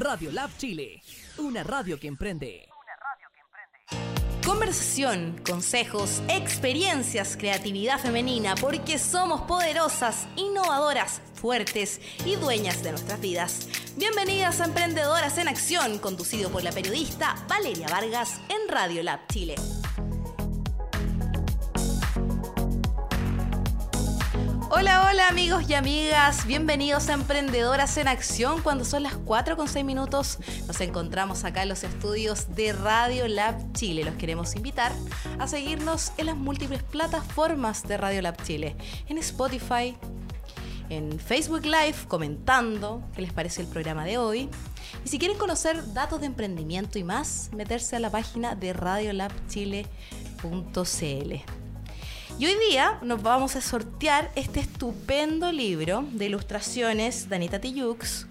Radio Lab Chile, una radio que emprende. Conversación, consejos, experiencias, creatividad femenina, porque somos poderosas, innovadoras, fuertes y dueñas de nuestras vidas. Bienvenidas a Emprendedoras en Acción, conducido por la periodista Valeria Vargas en Radio Lab Chile. Hola, hola amigos y amigas, bienvenidos a Emprendedoras en Acción. Cuando son las 4 con 6 minutos, nos encontramos acá en los estudios de Radio Lab Chile. Los queremos invitar a seguirnos en las múltiples plataformas de Radio Lab Chile, en Spotify, en Facebook Live, comentando qué les parece el programa de hoy. Y si quieren conocer datos de emprendimiento y más, meterse a la página de radiolabchile.cl. Y hoy día nos vamos a sortear este estupendo libro de ilustraciones de Anita Tillux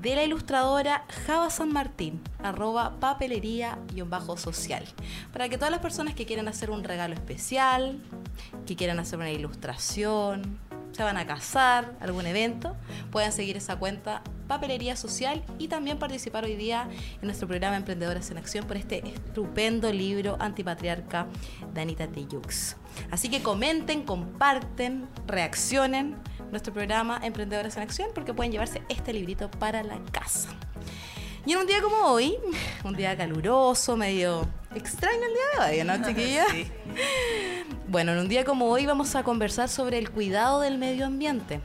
de la ilustradora Java San Martín, arroba papelería-social. Para que todas las personas que quieran hacer un regalo especial, que quieran hacer una ilustración, se van a casar, algún evento, puedan seguir esa cuenta Papelería Social y también participar hoy día en nuestro programa Emprendedoras en Acción por este estupendo libro Antipatriarca de Anita Tillux. Así que comenten, comparten, reaccionen nuestro programa Emprendedoras en Acción porque pueden llevarse este librito para la casa. Y en un día como hoy, un día caluroso, medio extraño el día de hoy, ¿no, chiquilla? Sí. Bueno, en un día como hoy vamos a conversar sobre el cuidado del medio ambiente.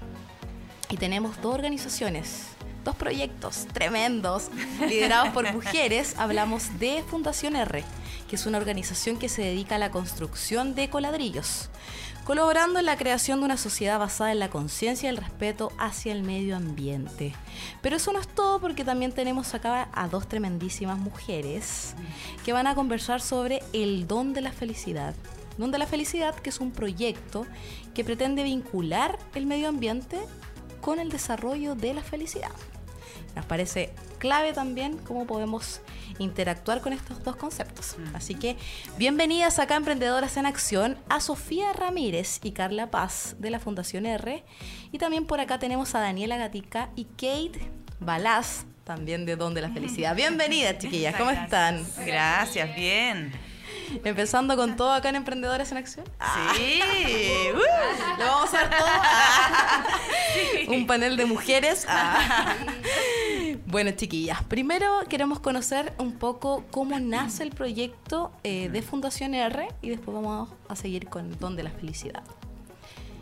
Y tenemos dos organizaciones, dos proyectos tremendos, liderados por mujeres. Hablamos de Fundación R, que es una organización que se dedica a la construcción de coladrillos, colaborando en la creación de una sociedad basada en la conciencia y el respeto hacia el medio ambiente. Pero eso no es todo porque también tenemos acá a dos tremendísimas mujeres que van a conversar sobre el don de la felicidad Don de la Felicidad, que es un proyecto que pretende vincular el medio ambiente con el desarrollo de la felicidad. Nos parece clave también cómo podemos interactuar con estos dos conceptos. Así que bienvenidas acá Emprendedoras en Acción a Sofía Ramírez y Carla Paz de la Fundación R. Y también por acá tenemos a Daniela Gatica y Kate Balaz, también de Don de la Felicidad. Bienvenidas chiquillas, ¿cómo están? Gracias, bien. Empezando con todo acá en Emprendedores en Acción. Sí, uh, lo vamos a hacer todo. Un panel de mujeres. Ah. Bueno, chiquillas, primero queremos conocer un poco cómo nace el proyecto eh, de Fundación R y después vamos a seguir con Don de la Felicidad.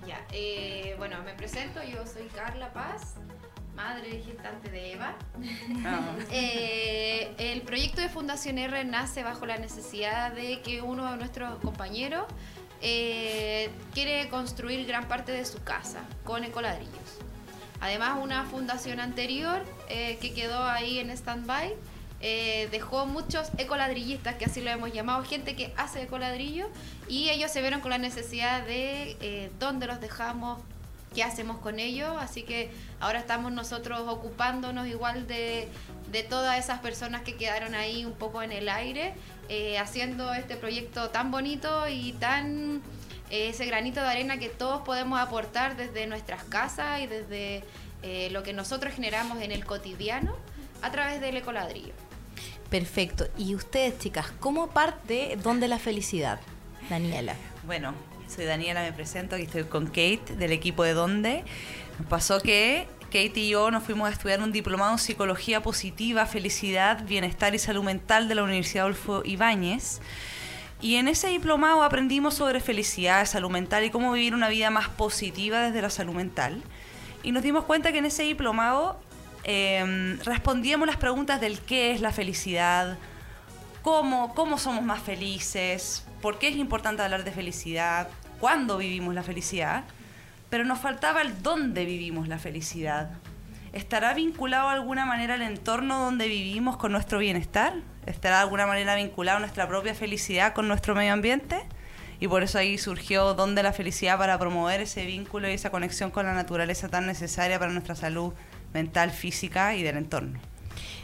Ya, eh, bueno, me presento, yo soy Carla Paz, madre gestante de Eva. Ah. Eh, el proyecto de Fundación R nace bajo la necesidad de que uno de nuestros compañeros eh, quiere construir gran parte de su casa con ecoladrillos. Además, una fundación anterior eh, que quedó ahí en stand-by dejó muchos ecoladrillistas, que así lo hemos llamado, gente que hace ecoladrillos, y ellos se vieron con la necesidad de dónde los dejamos, qué hacemos con ellos, así que ahora estamos nosotros ocupándonos igual de, todas esas personas que quedaron ahí un poco en el aire, eh, haciendo este proyecto tan bonito y tan eh, ese granito de arena que todos podemos aportar desde nuestras casas y desde eh, lo que nosotros generamos en el cotidiano a través del ecoladrillo. Perfecto. Y ustedes, chicas, ¿cómo parte Dónde la Felicidad? Daniela. Bueno, soy Daniela, me presento, aquí estoy con Kate del equipo de Donde. Pasó que Kate y yo nos fuimos a estudiar un diplomado en psicología positiva, felicidad, bienestar y salud mental de la Universidad Adolfo Ibáñez. Y en ese diplomado aprendimos sobre felicidad, salud mental y cómo vivir una vida más positiva desde la salud mental. Y nos dimos cuenta que en ese diplomado em, respondíamos las preguntas del qué es la felicidad, cómo, cómo somos más felices, por qué es importante hablar de felicidad, cuándo vivimos la felicidad, pero nos faltaba el dónde vivimos la felicidad. ¿Estará vinculado de alguna manera al entorno donde vivimos con nuestro bienestar? ¿Estará de alguna manera vinculado nuestra propia felicidad con nuestro medio ambiente? Y por eso ahí surgió Dónde la felicidad para promover ese vínculo y esa conexión con la naturaleza tan necesaria para nuestra salud mental, física y del entorno.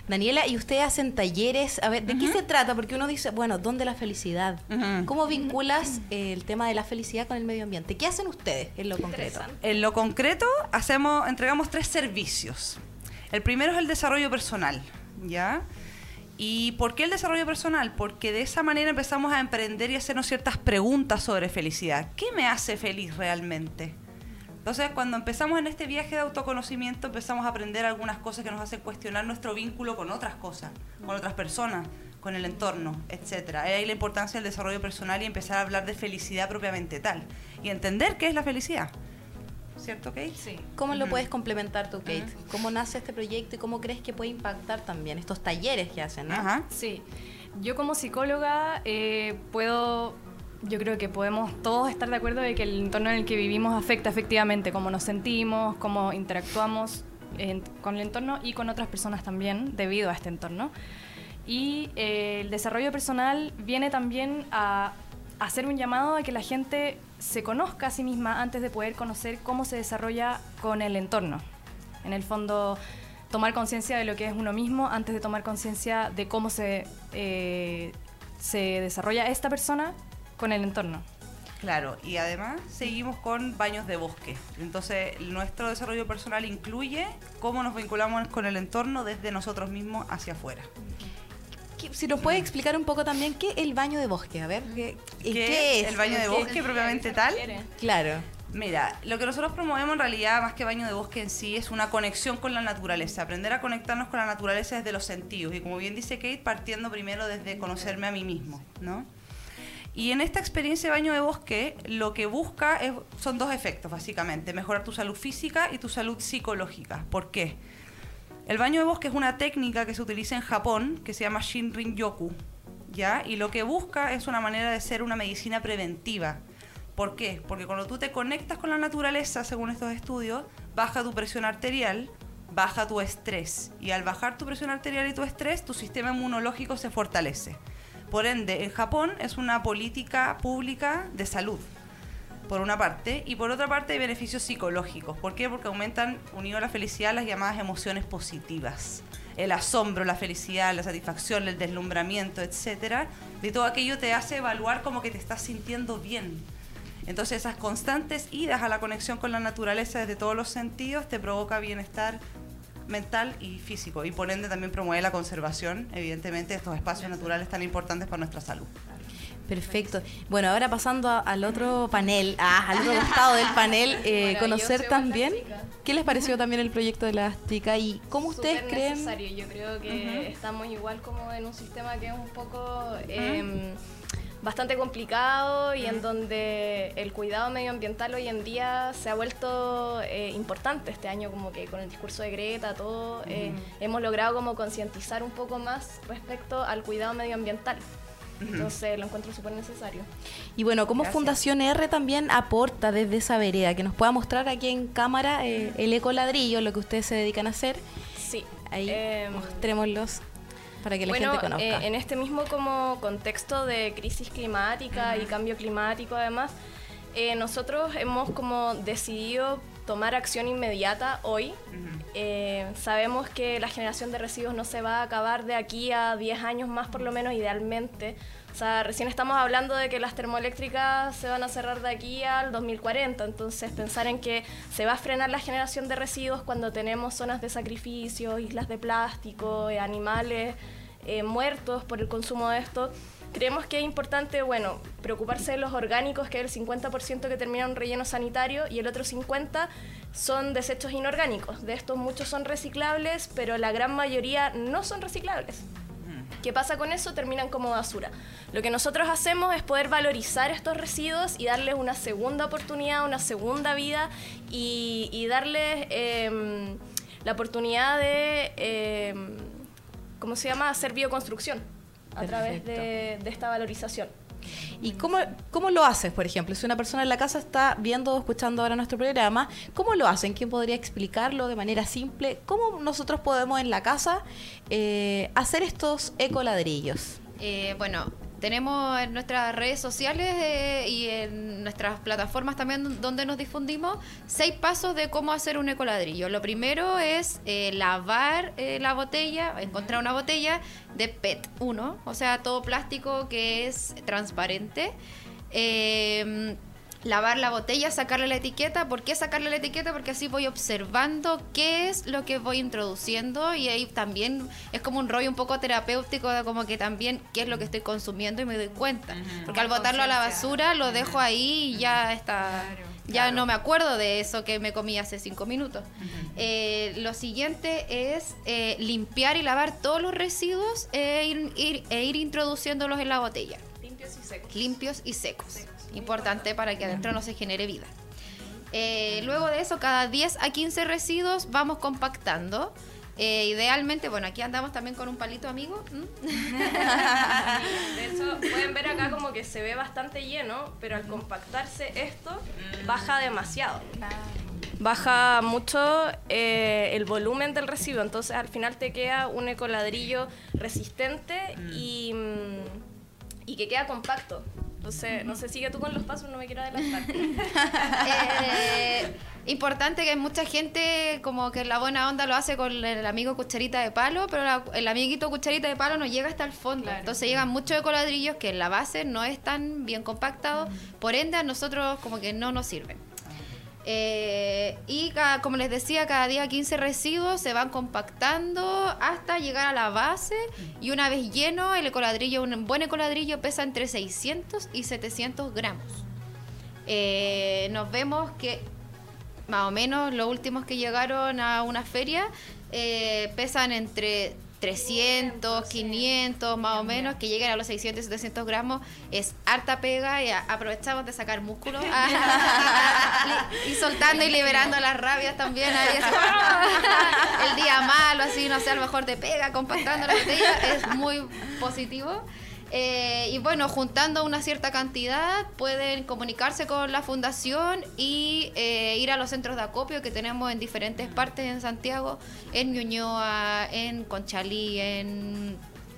Daniela, y ustedes hacen talleres, a ver, ¿de qué se trata? Porque uno dice, bueno, ¿dónde la felicidad? ¿Cómo vinculas el tema de la felicidad con el medio ambiente? ¿Qué hacen ustedes en lo concreto? En lo concreto, hacemos, entregamos tres servicios. El primero es el desarrollo personal, ¿ya? ¿Y por qué el desarrollo personal? Porque de esa manera empezamos a emprender y hacernos ciertas preguntas sobre felicidad. ¿Qué me hace feliz realmente? Entonces, cuando empezamos en este viaje de autoconocimiento, empezamos a aprender algunas cosas que nos hacen cuestionar nuestro vínculo con otras cosas, con otras personas, con el entorno, etc. Ahí la importancia del desarrollo personal y empezar a hablar de felicidad propiamente tal. Y entender qué es la felicidad. ¿Cierto, Kate? Sí. ¿Cómo lo puedes complementar tú, Kate? ¿Cómo nace este proyecto y cómo crees que puede impactar también estos talleres que hacen? ¿no? Ajá. Sí. Yo como psicóloga eh, puedo yo creo que podemos todos estar de acuerdo de que el entorno en el que vivimos afecta efectivamente cómo nos sentimos, cómo interactuamos con el entorno y con otras personas también debido a este entorno. Y eh, el desarrollo personal viene también a hacer un llamado a que la gente se conozca a sí misma antes de poder conocer cómo se desarrolla con el entorno. En el fondo, tomar conciencia de lo que es uno mismo antes de tomar conciencia de cómo se, eh, se desarrolla esta persona con el entorno. Claro, y además seguimos con baños de bosque. Entonces, nuestro desarrollo personal incluye cómo nos vinculamos con el entorno desde nosotros mismos hacia afuera. Si nos puede explicar un poco también qué es el baño de bosque, a ver, ¿qué, es? El baño de bosque propiamente tal. Claro. Mira, lo que nosotros promovemos en realidad, más que baño de bosque en sí, es una conexión con la naturaleza, aprender a conectarnos con la naturaleza desde los sentidos. Y como bien dice Kate, partiendo primero desde conocerme a mí mismo, ¿no? Y en esta experiencia de baño de bosque, lo que busca son dos efectos, básicamente. Mejorar tu salud física y tu salud psicológica. ¿Por qué? El baño de bosque es una técnica que se utiliza en Japón, que se llama Shinrin Yoku. ¿ya? Y lo que busca es una manera de ser una medicina preventiva. ¿Por qué? Porque cuando tú te conectas con la naturaleza, según estos estudios, baja tu presión arterial, baja tu estrés. Y al bajar tu presión arterial y tu estrés, tu sistema inmunológico se fortalece. Por ende, en Japón es una política pública de salud, por una parte, y por otra parte hay beneficios psicológicos. ¿Por qué? Porque aumentan, unido a la felicidad, las llamadas emociones positivas. El asombro, la felicidad, la satisfacción, el deslumbramiento, etcétera, de todo aquello te hace evaluar como que te estás sintiendo bien. Entonces esas constantes idas a la conexión con la naturaleza desde todos los sentidos te provoca bienestar mental y físico y por ende también promueve la conservación, evidentemente, de estos espacios naturales tan importantes para nuestra salud. Perfecto. Bueno, ahora pasando al otro panel, ah, al otro costado del panel, eh, conocer también qué les pareció también el proyecto de las chicas y cómo ustedes creen. Necesario. Yo creo que estamos igual como en un sistema que es un poco bastante complicado y en donde el cuidado medioambiental hoy en día se ha vuelto eh, importante este año, como que con el discurso de Greta, todo, eh, hemos logrado como concientizar un poco más respecto al cuidado medioambiental. Entonces lo encuentro súper necesario. Y bueno, como Fundación R también aporta desde esa vereda, que nos pueda mostrar aquí en cámara eh, el ecoladrillo, lo que ustedes se dedican a hacer. Sí. Ahí em, mostrémoslos para que la gente conozca. Eh, en este mismo como contexto de crisis climática y cambio climático además, eh, nosotros hemos como decidido tomar acción inmediata hoy. Eh, sabemos que la generación de residuos no se va a acabar de aquí a 10 años más por lo menos idealmente. Recién estamos hablando de que las termoeléctricas se van a cerrar de aquí al 2040, entonces pensar en que se va a frenar la generación de residuos cuando tenemos zonas de sacrificio, islas de plástico, animales eh, muertos por el consumo de esto. Creemos que es importante, bueno, preocuparse de los orgánicos, que el 50% que termina en relleno sanitario y el otro 50% son desechos inorgánicos. De estos muchos son reciclables, pero la gran mayoría no son reciclables. ¿Qué pasa con eso? Terminan como basura. Lo que nosotros hacemos es poder valorizar estos residuos y darles una segunda oportunidad, una segunda vida y, darles em, la oportunidad de... Em, ¿cómo se llama?, hacer bioconstrucción a través de, esta valorización. ¿Y cómo, cómo lo haces, por ejemplo? Si una persona en la casa está viendo o escuchando ahora nuestro programa, ¿cómo lo hacen? ¿Quién podría explicarlo de manera simple? ¿Cómo nosotros podemos en la casa eh, hacer estos ecoladrillos? Eh, bueno, tenemos en nuestras redes sociales eh, y en nuestras plataformas también donde nos difundimos seis pasos de cómo hacer un ecoladrillo. Lo primero es eh, lavar eh, la botella, encontrar una botella de PET 1, o sea, todo plástico que es transparente. Lavar la botella, sacarle la etiqueta. ¿Por qué sacarle la etiqueta? Porque así voy observando qué es lo que voy introduciendo y ahí también es como un rollo un poco terapéutico de como que también qué es lo que estoy consumiendo y me doy cuenta. Porque al botarlo a la basura lo dejo ahí y ya está... ya no me acuerdo de eso que me comí hace cinco minutos. Eh, lo siguiente es eh, limpiar y lavar todos los residuos e ir, e ir introduciéndolos en la botella. Limpios y secos. Limpios y secos importante para que adentro no se genere vida. Eh, luego de eso, cada 10 a 15 residuos vamos compactando. Eh, idealmente, bueno, aquí andamos también con un palito amigo. De hecho, pueden ver acá como que se ve bastante lleno, pero al compactarse esto, baja demasiado. Baja mucho eh, el volumen del residuo, entonces al final te queda un ecoladrillo resistente y, mm, y que queda compacto. Entonces, no sé, sigue tú con los pasos, no me quiero adelantar. Eh, importante que mucha gente como que la buena onda lo hace con el amigo cucharita de palo, pero el amiguito cucharita de palo no llega hasta el fondo. Entonces llegan muchos ecoladrillos que en la base no están bien compactados, por ende a nosotros como que no nos sirven. Eh, y como les decía, cada día 15 residuos se van compactando hasta llegar a la base. Y una vez lleno, el ecoladrillo, un buen ecoladrillo pesa entre 600 y 700 gramos. Eh, nos vemos que más o menos los últimos que llegaron a una feria eh, pesan entre 300, 500 más o menos, que lleguen a los 600, 700 gramos, es harta pega y aprovechamos de sacar músculo y, soltando y liberando las rabias también. el día malo, así, no sé, a lo mejor de pega, compactando la botella, es muy positivo. Eh, y bueno, juntando una cierta cantidad, pueden comunicarse con la fundación y eh, ir a los centros de acopio que tenemos en diferentes partes en Santiago, en Ñuñoa, en Conchalí, en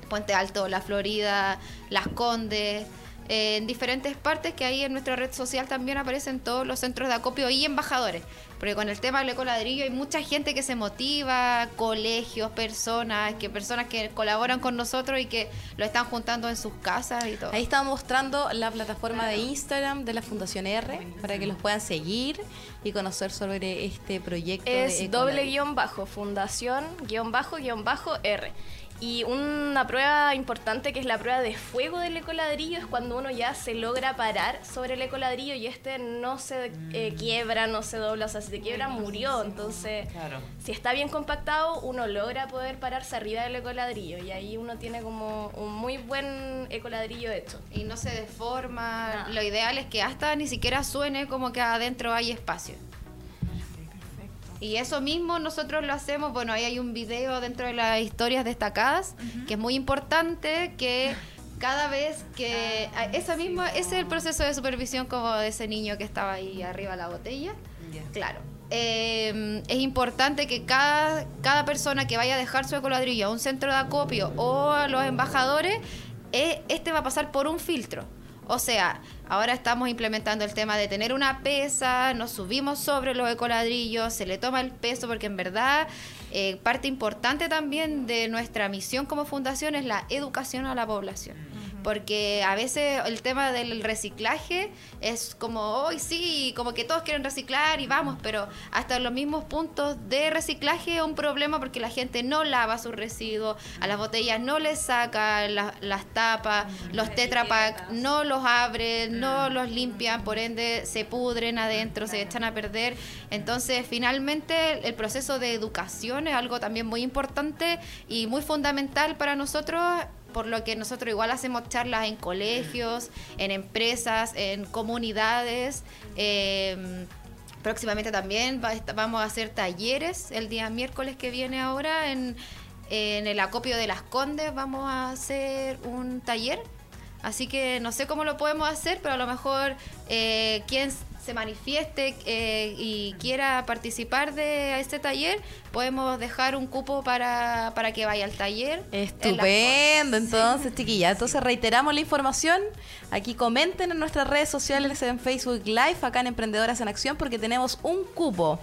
Puente Alto, La Florida, Las Condes en diferentes partes que ahí en nuestra red social también aparecen todos los centros de acopio y embajadores. Porque con el tema del ecoladrillo hay mucha gente que se motiva, colegios, personas, que personas que colaboran con nosotros y que lo están juntando en sus casas y todo. Ahí estamos mostrando la plataforma de Instagram de la Fundación R para que los puedan seguir y conocer sobre este proyecto. Es doble guion bajo, fundación guion bajo guion bajo R. Y una prueba importante que es la prueba de fuego del ecoladrillo es cuando uno ya se logra parar sobre el ecoladrillo y este no se eh, mm. quiebra, no se dobla, o sea, si se quiebra murió. Entonces, si está bien compactado, uno logra poder pararse arriba del ecoladrillo y ahí uno tiene como un muy buen ecoladrillo hecho. Y no se deforma. Lo ideal es que hasta ni siquiera suene como que adentro hay espacio. Y eso mismo nosotros lo hacemos, bueno, ahí hay un video dentro de las historias destacadas, que es muy importante que cada vez que ah, esa misma ese es el proceso de supervisión como de ese niño que estaba ahí arriba de la botella. Claro. Em, es importante que cada, cada persona que vaya a dejar su ecoladrillo a un centro de acopio o a los embajadores eh, este va a pasar por un filtro o sea, ahora estamos implementando el tema de tener una pesa, nos subimos sobre los ecoladrillos, se le toma el peso porque en verdad eh, parte importante también de nuestra misión como fundación es la educación a la población porque a veces el tema del reciclaje es como, hoy sí, como que todos quieren reciclar y vamos, pero hasta los mismos puntos de reciclaje es un problema porque la gente no lava sus residuos, a las botellas no les saca las tapas, los tetrapack no los abren, no los limpian, por ende se pudren adentro, se echan a perder. Entonces, finalmente, el proceso de educación es algo también muy importante y muy fundamental para nosotros por lo que nosotros igual hacemos charlas en colegios, en empresas, en comunidades. Em, próximamente también vamos a hacer talleres el día miércoles que viene ahora en, el acopio de las Condes vamos a hacer un taller. Así que no sé cómo lo podemos hacer, pero a lo mejor eh, quien se manifieste eh, y quiera participar de este taller, podemos dejar un cupo para, para que vaya al taller. Estupendo, entonces, chiquilla. Entonces reiteramos la información. Aquí comenten en nuestras redes sociales, en Facebook Live, acá en Emprendedoras en Acción, porque tenemos un cupo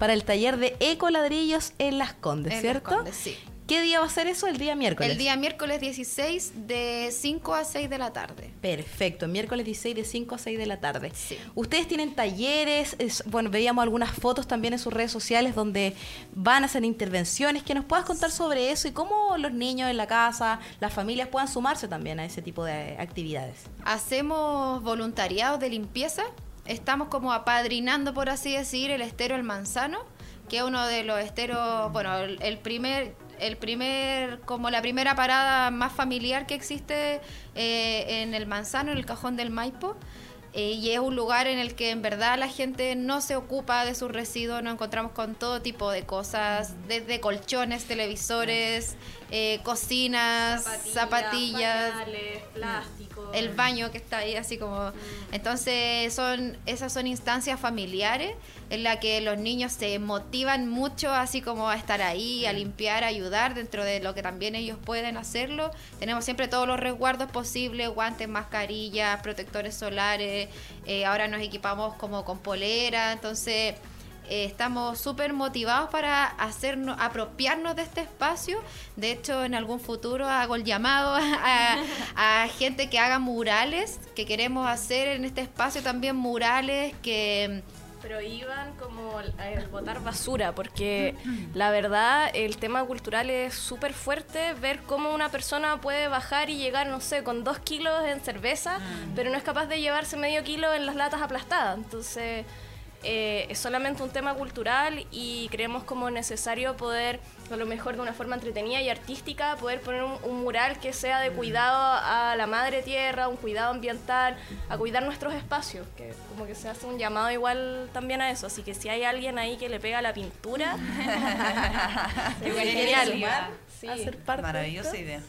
para el taller de ecoladrillos en Las Condes, ¿cierto? sí. ¿Qué día va a ser eso? El día miércoles. El día miércoles 16 de 5 a 6 de la tarde. Perfecto, miércoles 16 de 5 a 6 de la tarde. Sí. Ustedes tienen talleres, es- bueno, veíamos algunas fotos también en sus redes sociales donde van a hacer intervenciones. Que nos puedas contar sobre eso y cómo los niños en la casa, las familias puedan sumarse también a ese tipo de actividades. Hacemos voluntariados de limpieza. Estamos como apadrinando, por así decir, el estero El Manzano, que es uno de los esteros, bueno, el, el primer, el primer, como la primera parada más familiar que existe eh, en el Manzano, en el cajón del Maipo. Eh, y es un lugar en el que en verdad la gente no se ocupa de sus residuos, nos encontramos con todo tipo de cosas, desde colchones, televisores, eh, cocinas, zapatillas, pañales, plástico. el baño que está ahí así como entonces son esas son instancias familiares en la que los niños se motivan mucho así como a estar ahí a limpiar a ayudar dentro de lo que también ellos pueden hacerlo. Tenemos siempre todos los resguardos posibles guantes mascarillas protectores solares eh, ahora nos equipamos como con polera entonces eh, estamos súper motivados para hacernos, apropiarnos de este espacio. De hecho, en algún futuro hago el llamado a, a gente que haga murales, que queremos hacer en este espacio también murales que prohíban como el, botar basura, porque la verdad el tema cultural es súper fuerte, ver cómo una persona puede bajar y llegar, no sé, con dos kilos en cerveza, pero no es capaz de llevarse medio kilo en las latas aplastadas. Entonces eh, es solamente un tema cultural y creemos como necesario poder, a lo mejor de una forma entretenida y artística, poder poner un, un mural que sea de cuidado a la madre tierra, un cuidado ambiental, a cuidar nuestros espacios, que como que se hace un llamado igual también a eso. Así que si hay alguien ahí que le pega la pintura, sería genial. Sí. Hacer parte de Maravillosa esto. idea.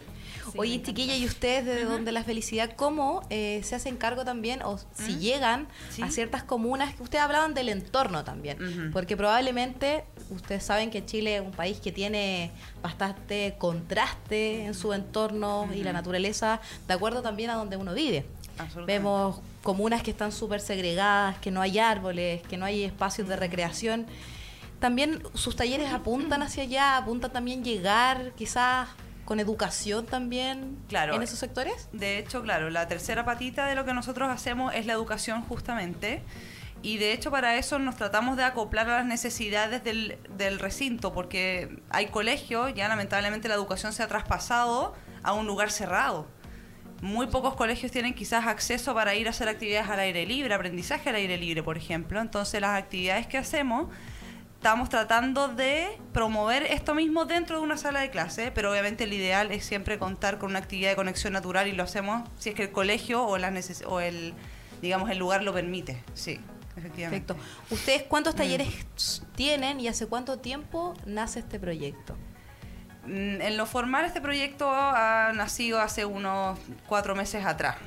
Oye, chiquilla, ¿y ustedes desde donde la felicidad, cómo eh, se hacen cargo también, o si llegan Sí. a ciertas comunas, que ustedes hablaban del entorno también, porque probablemente ustedes saben que Chile es un país que tiene bastante contraste en su entorno y la naturaleza, de acuerdo también a donde uno vive. Vemos comunas que están súper segregadas, que no hay árboles, que no hay espacios de recreación. También sus talleres apuntan hacia allá, apuntan también llegar quizás con educación también Claro. en esos sectores. De hecho, claro, la tercera patita de lo que nosotros hacemos es la educación justamente. Y de hecho para eso nos tratamos de acoplar a las necesidades del, del recinto, porque hay colegios, ya lamentablemente la educación se ha traspasado a un lugar cerrado. Muy pocos colegios tienen quizás acceso para ir a hacer actividades al aire libre, aprendizaje al aire libre, por ejemplo. Entonces las actividades que hacemos estamos tratando de promover esto mismo dentro de una sala de clase, pero obviamente el ideal es siempre contar con una actividad de conexión natural y lo hacemos si es que el colegio o, las neces- o el, digamos, el lugar lo permite. Sí, efectivamente. Perfecto. ¿Ustedes cuántos talleres tienen y hace cuánto tiempo nace este proyecto? Mm, En lo formal este proyecto ha nacido hace unos cuatro meses atrás,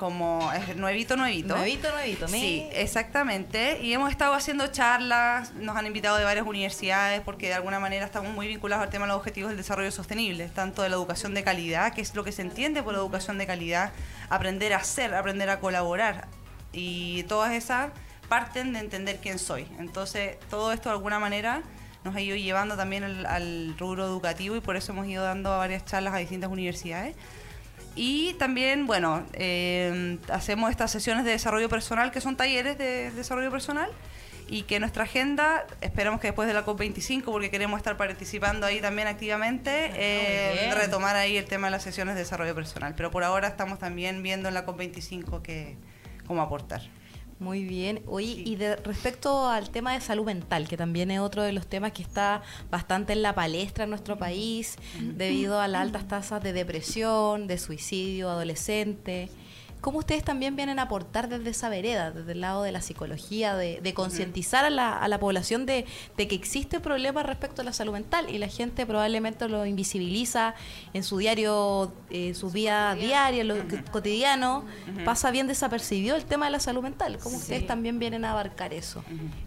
como es nuevito, nuevito. Nuevito, nuevito. Sí, me- exactamente. Y hemos estado haciendo charlas, nos han invitado de varias universidades porque de alguna manera estamos muy vinculados al tema de los objetivos del desarrollo sostenible, tanto de la educación de calidad, que es lo que se entiende por educación de calidad, aprender a hacer, aprender a colaborar. Y todas esas parten de entender quién soy. Entonces, todo esto de alguna manera nos ha ido llevando también al, al rubro educativo y por eso hemos ido dando varias charlas a distintas universidades. Y también, bueno, eh, hacemos estas sesiones de desarrollo personal, que son talleres de desarrollo personal, y que nuestra agenda, esperamos que después de la COP25, porque queremos estar participando ahí también activamente, eh, bien. retomar ahí el tema de las sesiones de desarrollo personal. Pero por ahora estamos también viendo en la COP25 que, cómo aportar. Muy bien. Oye, Sí. y de respecto al tema de salud mental, que también es otro de los temas que está bastante en la palestra en nuestro país, debido a las altas tasas de depresión, de suicidio adolescente. ¿Cómo ustedes también vienen a aportar desde esa vereda, desde el lado de la psicología, de, de concientizar a la, a la población de, de que existe problema respecto a la salud mental y la gente probablemente lo invisibiliza en su diario, en su vida diaria, en lo que- cotidiano, pasa bien desapercibido el tema de la salud mental? ¿Cómo Sí. ustedes también vienen a abarcar eso?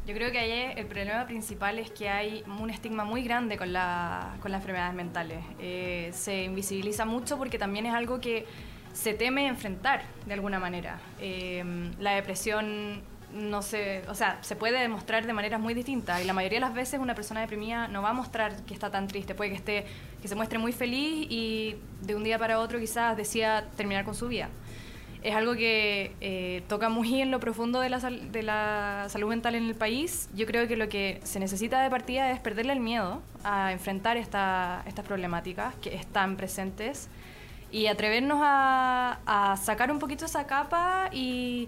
Yo creo que ahí el problema principal es que hay un estigma muy grande con, la, con las enfermedades mentales. Eh, se invisibiliza mucho porque también es algo que se teme enfrentar de alguna manera. Eh, la depresión no sé, o sea, se puede demostrar de maneras muy distintas y la mayoría de las veces una persona deprimida no va a mostrar que está tan triste, puede que esté que se muestre muy feliz y de un día para otro quizás decida terminar con su vida. Es algo que eh, toca muy en lo profundo de la, de la salud mental en el país. Yo creo que lo que se necesita de partida es perderle el miedo a enfrentar esta, estas problemáticas que están presentes y atrevernos a, sacar un poquito esa capa y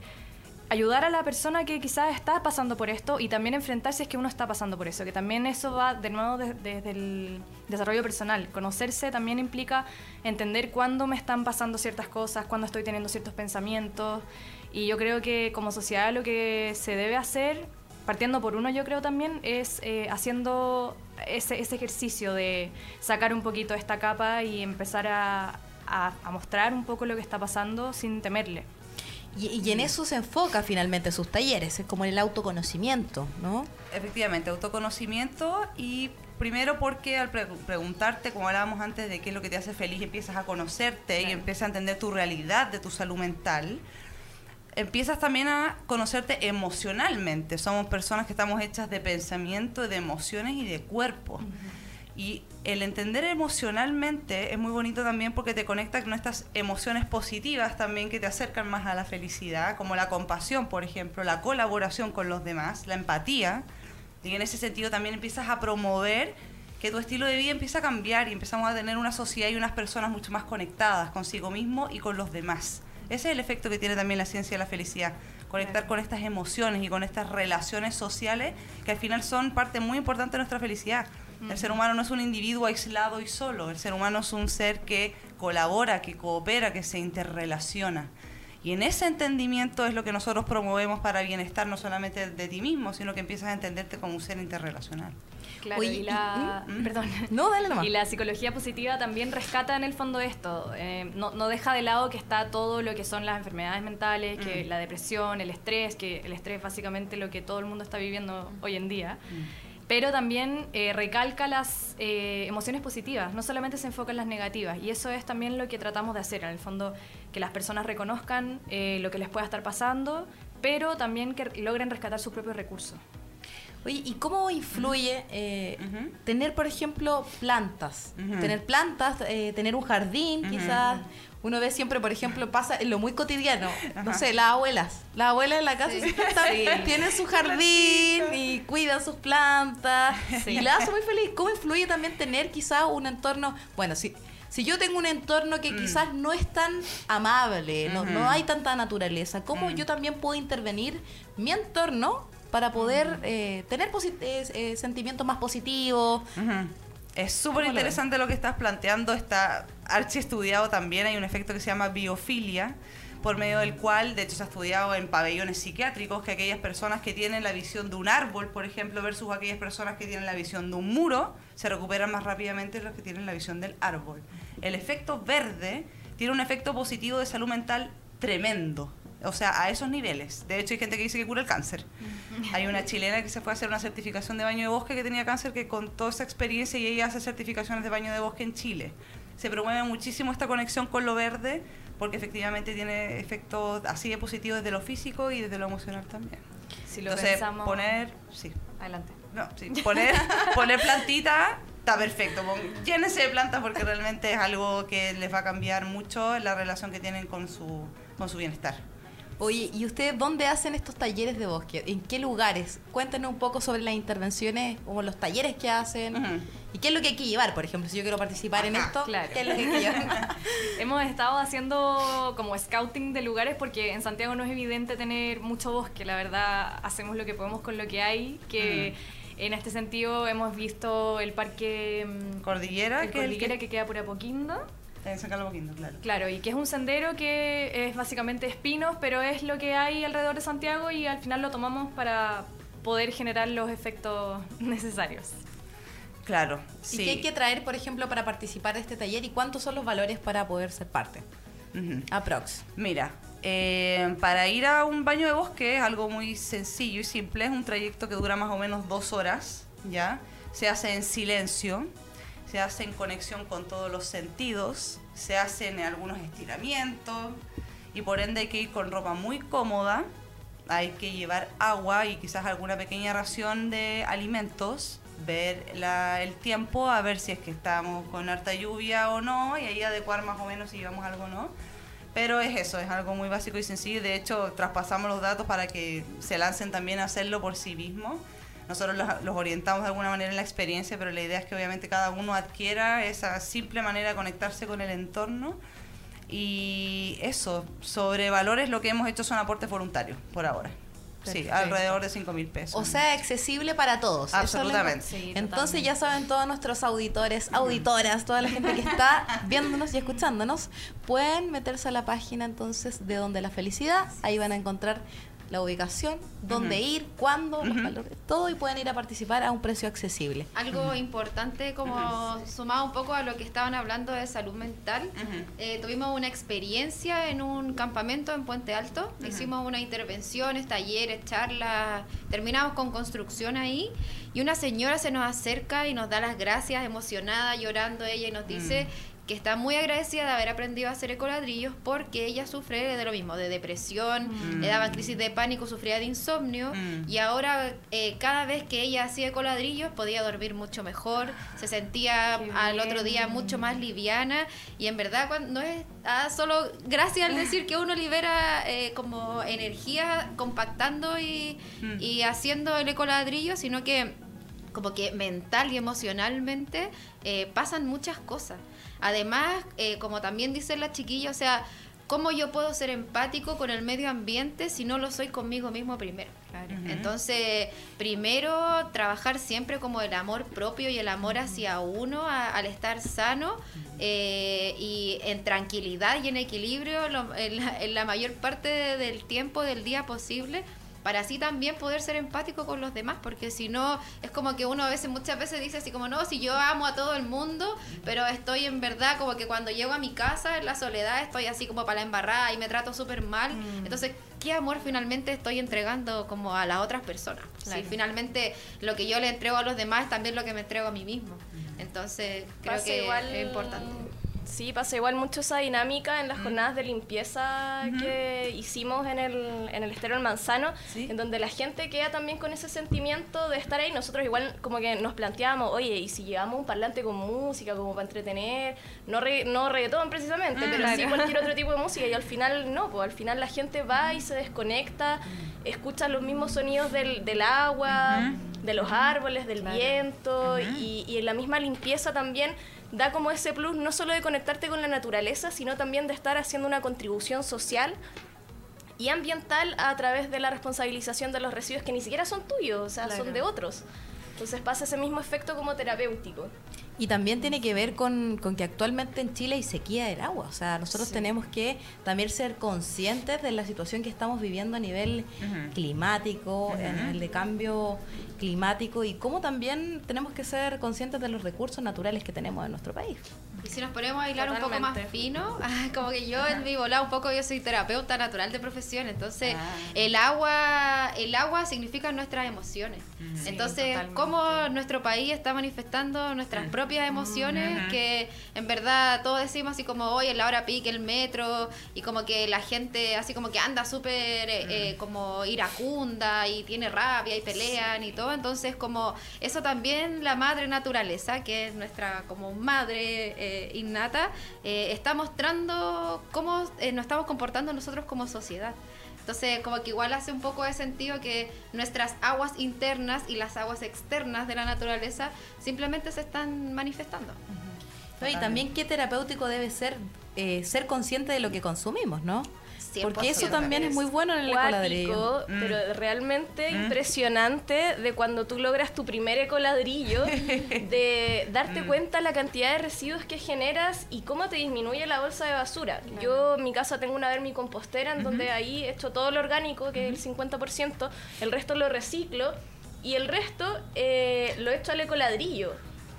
ayudar a la persona que quizás está pasando por esto y también enfrentar si es que uno está pasando por eso, que también eso va de nuevo desde el desarrollo personal. Conocerse también implica entender cuándo me están pasando ciertas cosas, cuándo estoy teniendo ciertos pensamientos y yo creo que como sociedad lo que se debe hacer, partiendo por uno yo creo también, es eh, haciendo ese, ese ejercicio de sacar un poquito esta capa y empezar a, a mostrar un poco lo que está pasando sin temerle. Y, en eso se enfoca finalmente sus talleres, es como el autoconocimiento, ¿no? Efectivamente, autoconocimiento y primero porque al preguntarte, como hablábamos antes, de qué es lo que te hace feliz, empiezas a conocerte y empiezas a entender tu realidad de tu salud mental, empiezas también a conocerte emocionalmente. Somos personas que estamos hechas de pensamiento, de emociones y de cuerpo. Y el entender emocionalmente es muy bonito también porque te conecta con estas emociones positivas también que te acercan más a la felicidad, como la compasión, por ejemplo, la colaboración con los demás, la empatía. Y en ese sentido también empiezas a promover que tu estilo de vida empieza a cambiar y empezamos a tener una sociedad y unas personas mucho más conectadas consigo mismo y con los demás. Ese es el efecto que tiene también la ciencia de la felicidad, conectar con estas emociones y con estas relaciones sociales que al final son parte muy importante de nuestra felicidad. El ser humano no es un individuo aislado y solo, el ser humano es un ser que colabora, que coopera, que se interrelaciona. Y en ese entendimiento es lo que nosotros promovemos para bienestar no solamente de ti mismo, sino que empiezas a entenderte como un ser interrelacional. Claro, y la, ¿Mm? perdón. No, dale nomás. Y la psicología positiva también rescata en el fondo esto. Eh, no, no, deja de lado que está todo lo que son las enfermedades mentales, que mm. la depresión, el estrés, que el estrés es básicamente lo que todo el mundo está viviendo hoy en día. Mm pero también eh, recalca las eh, emociones positivas, no solamente se enfoca en las negativas, y eso es también lo que tratamos de hacer, en el fondo, que las personas reconozcan eh, lo que les pueda estar pasando, pero también que logren rescatar sus propios recursos. Oye, ¿y cómo influye tener, por ejemplo, plantas? Tener plantas, tener un jardín, quizás, uno ve siempre, por ejemplo, pasa en lo muy cotidiano, no sé, las abuelas. Las abuelas en la casa tienen su jardín y cuidan sus plantas y la hace muy feliz. ¿Cómo influye también tener quizás un entorno, bueno, si, si yo tengo un entorno que mm. quizás no es tan amable, no, no hay tanta naturaleza, ¿cómo mm. yo también puedo intervenir mi entorno para poder eh, tener eh, eh, sentimientos más positivos? Es súper interesante lo que estás planteando, está archi estudiado también, hay un efecto que se llama biofilia, por medio del cual, de hecho, se ha estudiado en pabellones psiquiátricos que aquellas personas que tienen la visión de un árbol, por ejemplo, versus aquellas personas que tienen la visión de un muro, se recuperan más rápidamente los que tienen la visión del árbol. El efecto verde tiene un efecto positivo de salud mental tremendo. O sea, a esos niveles. De hecho, hay gente que dice que cura el cáncer. Hay una chilena que se fue a hacer una certificación de baño de bosque que tenía cáncer, que contó esa experiencia y ella hace certificaciones de baño de bosque en Chile. Se promueve muchísimo esta conexión con lo verde porque efectivamente tiene efectos así de positivos desde lo físico y desde lo emocional también. Si lo Entonces, poner... Sí. Adelante. No, sí, poner, poner plantita está perfecto. Llénese de plantas porque realmente es algo que les va a cambiar mucho la relación que tienen con su, con su bienestar. Oye, ¿y ustedes dónde hacen estos talleres de bosque? ¿En qué lugares? Cuéntenos un poco sobre las intervenciones, o los talleres que hacen. ¿Y qué es lo que hay que llevar? Por ejemplo, si yo quiero participar en esto, ¿qué es lo que hay que llevar? Hemos estado haciendo como scouting de lugares porque en Santiago no es evidente tener mucho bosque. La verdad, hacemos lo que podemos con lo que hay, que... En este sentido hemos visto el parque mm, Cordillera, que, Cordillera que queda por Apoquindo en San Carlos claro. Claro, y que es un sendero que es básicamente espinos, pero es lo que hay alrededor de Santiago y al final lo tomamos para poder generar los efectos necesarios. Claro, sí. ¿Y qué hay que traer, por ejemplo, para participar de este taller y cuántos son los valores para poder ser parte? Aprox. Mira, eh, para ir a un baño de bosque es algo muy sencillo y simple, es un trayecto que dura más o menos dos horas, ¿ya? Se hace en silencio, se hace en conexión con todos los sentidos, se hacen algunos estiramientos y por ende hay que ir con ropa muy cómoda hay que llevar agua y quizás alguna pequeña ración de alimentos, ver el tiempo, a ver si es que estamos con harta lluvia o no, y ahí adecuar más o menos si llevamos algo o no. Pero es eso, es algo muy básico y sencillo. De hecho, traspasamos los datos para que se lancen también a hacerlo por sí mismos. Nosotros los, los orientamos de alguna manera en la experiencia, pero la idea es que obviamente cada uno adquiera esa simple manera de conectarse con el entorno. Y eso, sobre valores, lo que hemos hecho son aportes voluntarios por ahora. Sí, alrededor de 5 mil pesos. O sea, accesible para todos. Absolutamente. Sí, Entonces ya saben todos nuestros auditores, auditoras, toda la gente que está viéndonos y escuchándonos, pueden meterse a la página entonces de Donde la Felicidad. Ahí van a encontrar la ubicación, dónde ir, cuándo, los valores, todo y pueden ir a participar a un precio accesible. Algo importante como sumado un poco a lo que estaban hablando de salud mental, eh, tuvimos una experiencia en un campamento en Puente Alto, hicimos unas intervenciones, talleres, charlas, terminamos con construcción ahí y una señora se nos acerca y nos da las gracias, emocionada, llorando ella y nos dice que está muy agradecida de haber aprendido a hacer ecoladrillos porque ella sufre de lo mismo, de depresión, le daban crisis de pánico, sufría de insomnio Mm. y ahora eh, cada vez que ella hacía ecoladrillos podía dormir mucho mejor, se sentía Qué al otro día mucho más liviana y en verdad cuando, no es ah, solo gracias al decir que uno libera eh, como energía compactando y, Mm. y haciendo el ecoladrillo, sino que como que mental y emocionalmente eh, pasan muchas cosas. Además, eh, como también dice la chiquilla, o sea, ¿cómo yo puedo ser empático con el medio ambiente si no lo soy conmigo mismo primero? Claro. Entonces, primero trabajar siempre como el amor propio y el amor hacia uno a- al estar sano eh, y en tranquilidad y en equilibrio lo- en, la, en la mayor parte de- del tiempo del día posible para así también poder ser empático con los demás, porque si no, es como que uno a veces, muchas veces dice así como, no, si yo amo a todo el mundo, pero estoy en verdad como que cuando llego a mi casa, en la soledad, estoy así como para la embarrada y me trato súper mal. Entonces, ¿qué amor finalmente estoy entregando como a las otras personas? Claro. Si finalmente lo que yo le entrego a los demás es también lo que me entrego a mí mismo. Entonces, creo Pasa que igual- es importante. Sí, pasa igual mucho esa dinámica en las jornadas de limpieza que hicimos en el, en el estero del Manzano, Sí. en donde la gente queda también con ese sentimiento de estar ahí. Nosotros igual como que nos planteábamos, oye, ¿y si llevamos un parlante con música como para entretener? No, re- no reggaetón precisamente, pero sí claro. cualquier otro tipo de música. Y al final no, pues al final la gente va y se desconecta, escucha los mismos sonidos del, del agua, de los árboles, del viento y, y en la misma limpieza también da como ese plus no solo de conectarte con la naturaleza, sino también de estar haciendo una contribución social y ambiental a través de la responsabilización de los residuos que ni siquiera son tuyos, o sea, Claro. son de otros. Entonces pasa ese mismo efecto como terapéutico. Y también tiene que ver con, con que actualmente en Chile hay sequía del agua. O sea, nosotros Sí. tenemos que también ser conscientes de la situación que estamos viviendo a nivel Ujú. climático, a nivel de cambio climático y cómo también tenemos que ser conscientes de los recursos naturales que tenemos en nuestro país. Y si nos ponemos a hilar un poco más fino, ah, como que yo en mi volada un poco yo soy terapeuta natural de profesión, entonces Ah. el agua, el agua significa nuestras emociones. Sí, entonces, totalmente. cómo nuestro país está manifestando nuestras propias emociones, Ujú. que en verdad todos decimos así como hoy en la hora pique el metro y como que la gente así como que anda súper eh, eh, como iracunda y tiene rabia y pelean y todo, entonces como eso también la madre naturaleza, que es nuestra como madre eh, innata, eh, está mostrando cómo eh, nos estamos comportando nosotros como sociedad. Entonces, como que igual hace un poco de sentido que nuestras aguas internas y las aguas externas de la naturaleza simplemente se están manifestando. ¿no? Y también qué terapéutico debe ser eh, ser consciente de lo que consumimos, ¿no? Porque eso 100%. también es muy bueno en el ecoladrillo. Mm. pero realmente Mm. impresionante de cuando tú logras tu primer ecoladrillo, de darte Mm. cuenta la cantidad de residuos que generas y cómo te disminuye la bolsa de basura. Yo en mi casa tengo una vermicompostera en donde ahí echo todo lo orgánico, que es el 50%, el resto lo reciclo y el resto eh, lo echo al ecoladrillo.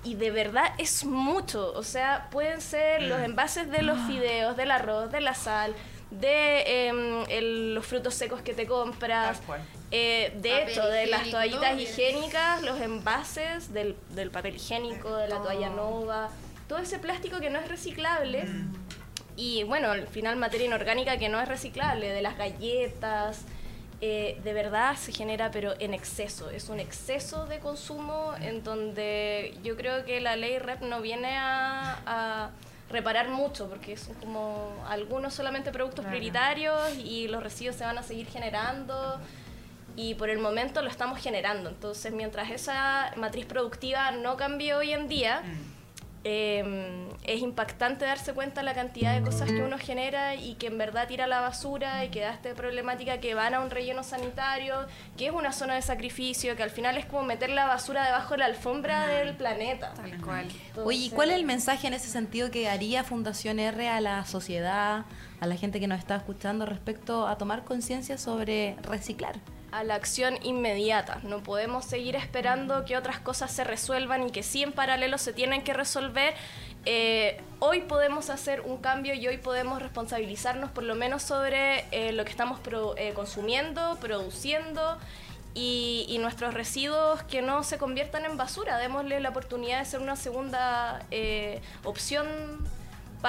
Y de verdad es mucho, o sea, pueden ser los envases de los fideos, del arroz, de la sal, de em, el- los frutos secos que te compras, eh, de Papel hecho, de las toallitas higiénicas, los envases del, del papel higiénico, de la toalla nova, todo ese plástico que no es reciclable. Y bueno, al final materia inorgánica que no es reciclable, de las galletas. eh, de verdad se genera pero en exceso, es un exceso de consumo en donde yo creo que la ley REP no viene a, a reparar mucho porque son como algunos solamente productos prioritarios y los residuos se van a seguir generando y por el momento lo estamos generando. Entonces, mientras esa matriz productiva no cambie hoy en día, eh, es impactante darse cuenta la cantidad de cosas que uno genera y que en verdad tira a la basura y que da esta problemática que van a un relleno sanitario, que es una zona de sacrificio, que al final es como meter la basura debajo de la alfombra del planeta. Tal cual. Oye, ¿y cuál es el mensaje en ese sentido que haría Fundación R a la sociedad, a la gente que nos está escuchando respecto a tomar conciencia sobre reciclar? A la acción inmediata. No podemos seguir esperando que otras cosas se resuelvan y que sí en paralelo se tienen que resolver. Eh, hoy podemos hacer un cambio y hoy podemos responsabilizarnos por lo menos sobre eh, lo que estamos pro- eh, consumiendo, produciendo y, y nuestros residuos que no se conviertan en basura. Démosle la oportunidad de ser una segunda eh, opción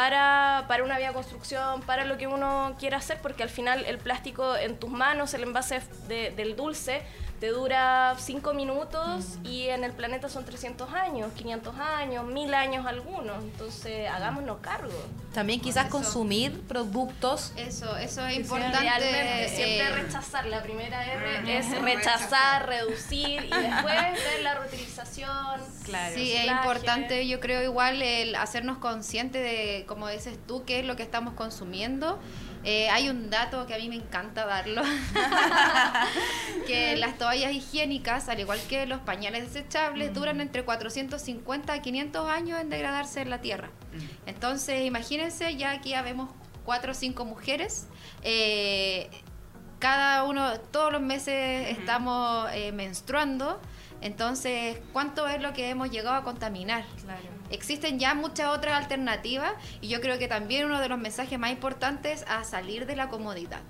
para, para una vía construcción, para lo que uno quiera hacer, porque al final el plástico en tus manos, el envase de- del dulce, te dura 5 minutos y en el planeta son 300 años, 500 años, 1000 años algunos. Entonces, hagámonos cargo. También quizás Eso. consumir productos Eso, eso es importante. Realmente, siempre eh, rechazar. La primera R es rechazar, reducir y después ver la reutilización. Claro. Sí, es importante, yo creo igual el hacernos conscientes de, como dices tú, qué es lo que estamos consumiendo. Eh, hay un dato que a mí me encanta darlo, que las toallas higiénicas, al igual que los pañales desechables, duran entre 450 a 500 años en degradarse en la tierra. Entonces, imagínense, ya aquí ya vemos cuatro o cinco mujeres. eh, cada uno, todos los meses estamos eh, menstruando. Entonces, ¿cuánto es lo que hemos llegado a contaminar? Claro. Existen ya muchas otras alternativas y yo creo que también uno de los mensajes más importantes es a salir de la comodidad.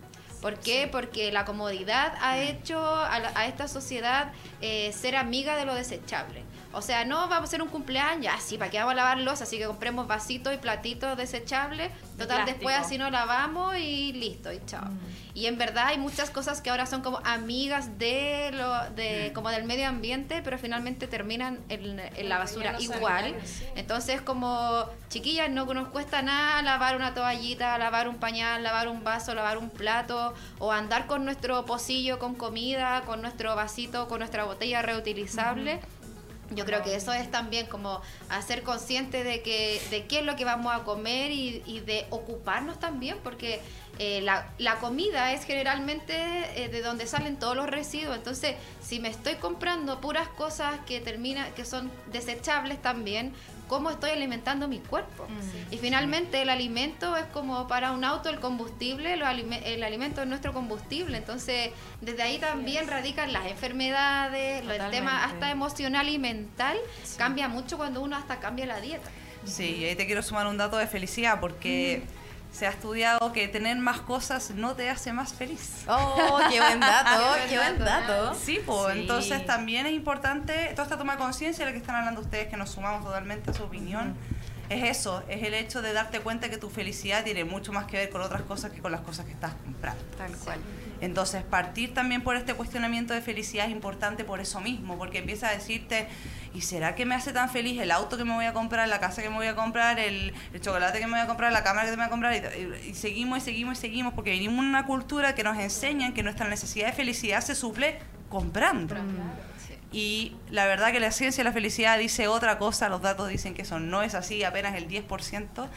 ¿Por qué? Porque la comodidad ha hecho a, la- a esta sociedad eh, ser amiga de lo desechable. O sea, no vamos a hacer un cumpleaños, ya sí, ¿para qué vamos a lavarlos? Así que compremos vasitos y platitos desechables. Total, plástico. después así no lavamos y listo, y chao. Y en verdad hay muchas cosas que ahora son como amigas de lo de como del medio ambiente, pero finalmente terminan en, en la basura igual. sí. Entonces, como chiquillas, no nos cuesta nada lavar una toallita, lavar un pañal, lavar un vaso, lavar un plato, o andar con nuestro pocillo con comida, con nuestro vasito, con nuestra botella reutilizable. Yo creo que eso es también como hacer consciente de que de qué es lo que vamos a comer y, y de ocuparnos también, porque eh, la, la comida es generalmente eh, de donde salen todos los residuos. Entonces, si me estoy comprando puras cosas que termina, que son desechables también, ¿cómo estoy alimentando mi cuerpo? Y finalmente el alimento es como para un auto el combustible, lo alime- el alimento es nuestro combustible. Entonces, desde ahí también radican las enfermedades, el tema hasta emocional y mental cambia mucho cuando uno hasta cambia la dieta. Sí, y ahí te quiero sumar un dato de felicidad porque se ha estudiado que tener más cosas no te hace más feliz. Oh, qué buen dato, Qué qué buen dato. Sí, pues Sí. entonces también es importante toda esta toma de conciencia de la que están hablando ustedes, que nos sumamos totalmente a su opinión. Es eso, es el hecho de darte cuenta que tu felicidad tiene mucho más que ver con otras cosas que con las cosas que estás comprando. Tal cual. Entonces, partir también por este cuestionamiento de felicidad es importante por eso mismo, porque empieza a decirte, ¿y será que me hace tan feliz el auto que me voy a comprar, la casa que me voy a comprar, el, el chocolate que me voy a comprar, la cámara que me voy a comprar? Y, y seguimos y seguimos y seguimos, porque venimos en una cultura que nos enseña que nuestra necesidad de felicidad se suple comprando. Y la verdad que la ciencia de la felicidad dice otra cosa, los datos dicen que eso no es así, apenas el 10%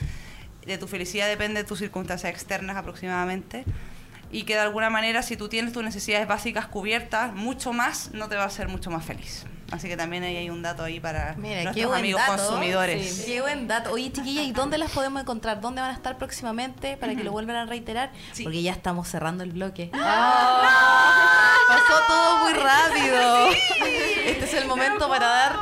de tu felicidad depende de tus circunstancias externas aproximadamente. Y que de alguna manera si tú tienes tus necesidades básicas cubiertas, mucho más no te va a hacer mucho más feliz. Así que también ahí hay un dato ahí para Mira, nuestros amigos dato. consumidores. Sí, Qué buen dato. Oye, chiquilla, ¿y dónde las podemos encontrar? ¿Dónde van a estar próximamente para que lo vuelvan a reiterar? Sí. Porque ya estamos cerrando el bloque. Pasó todo muy rápido. Este es el momento para dar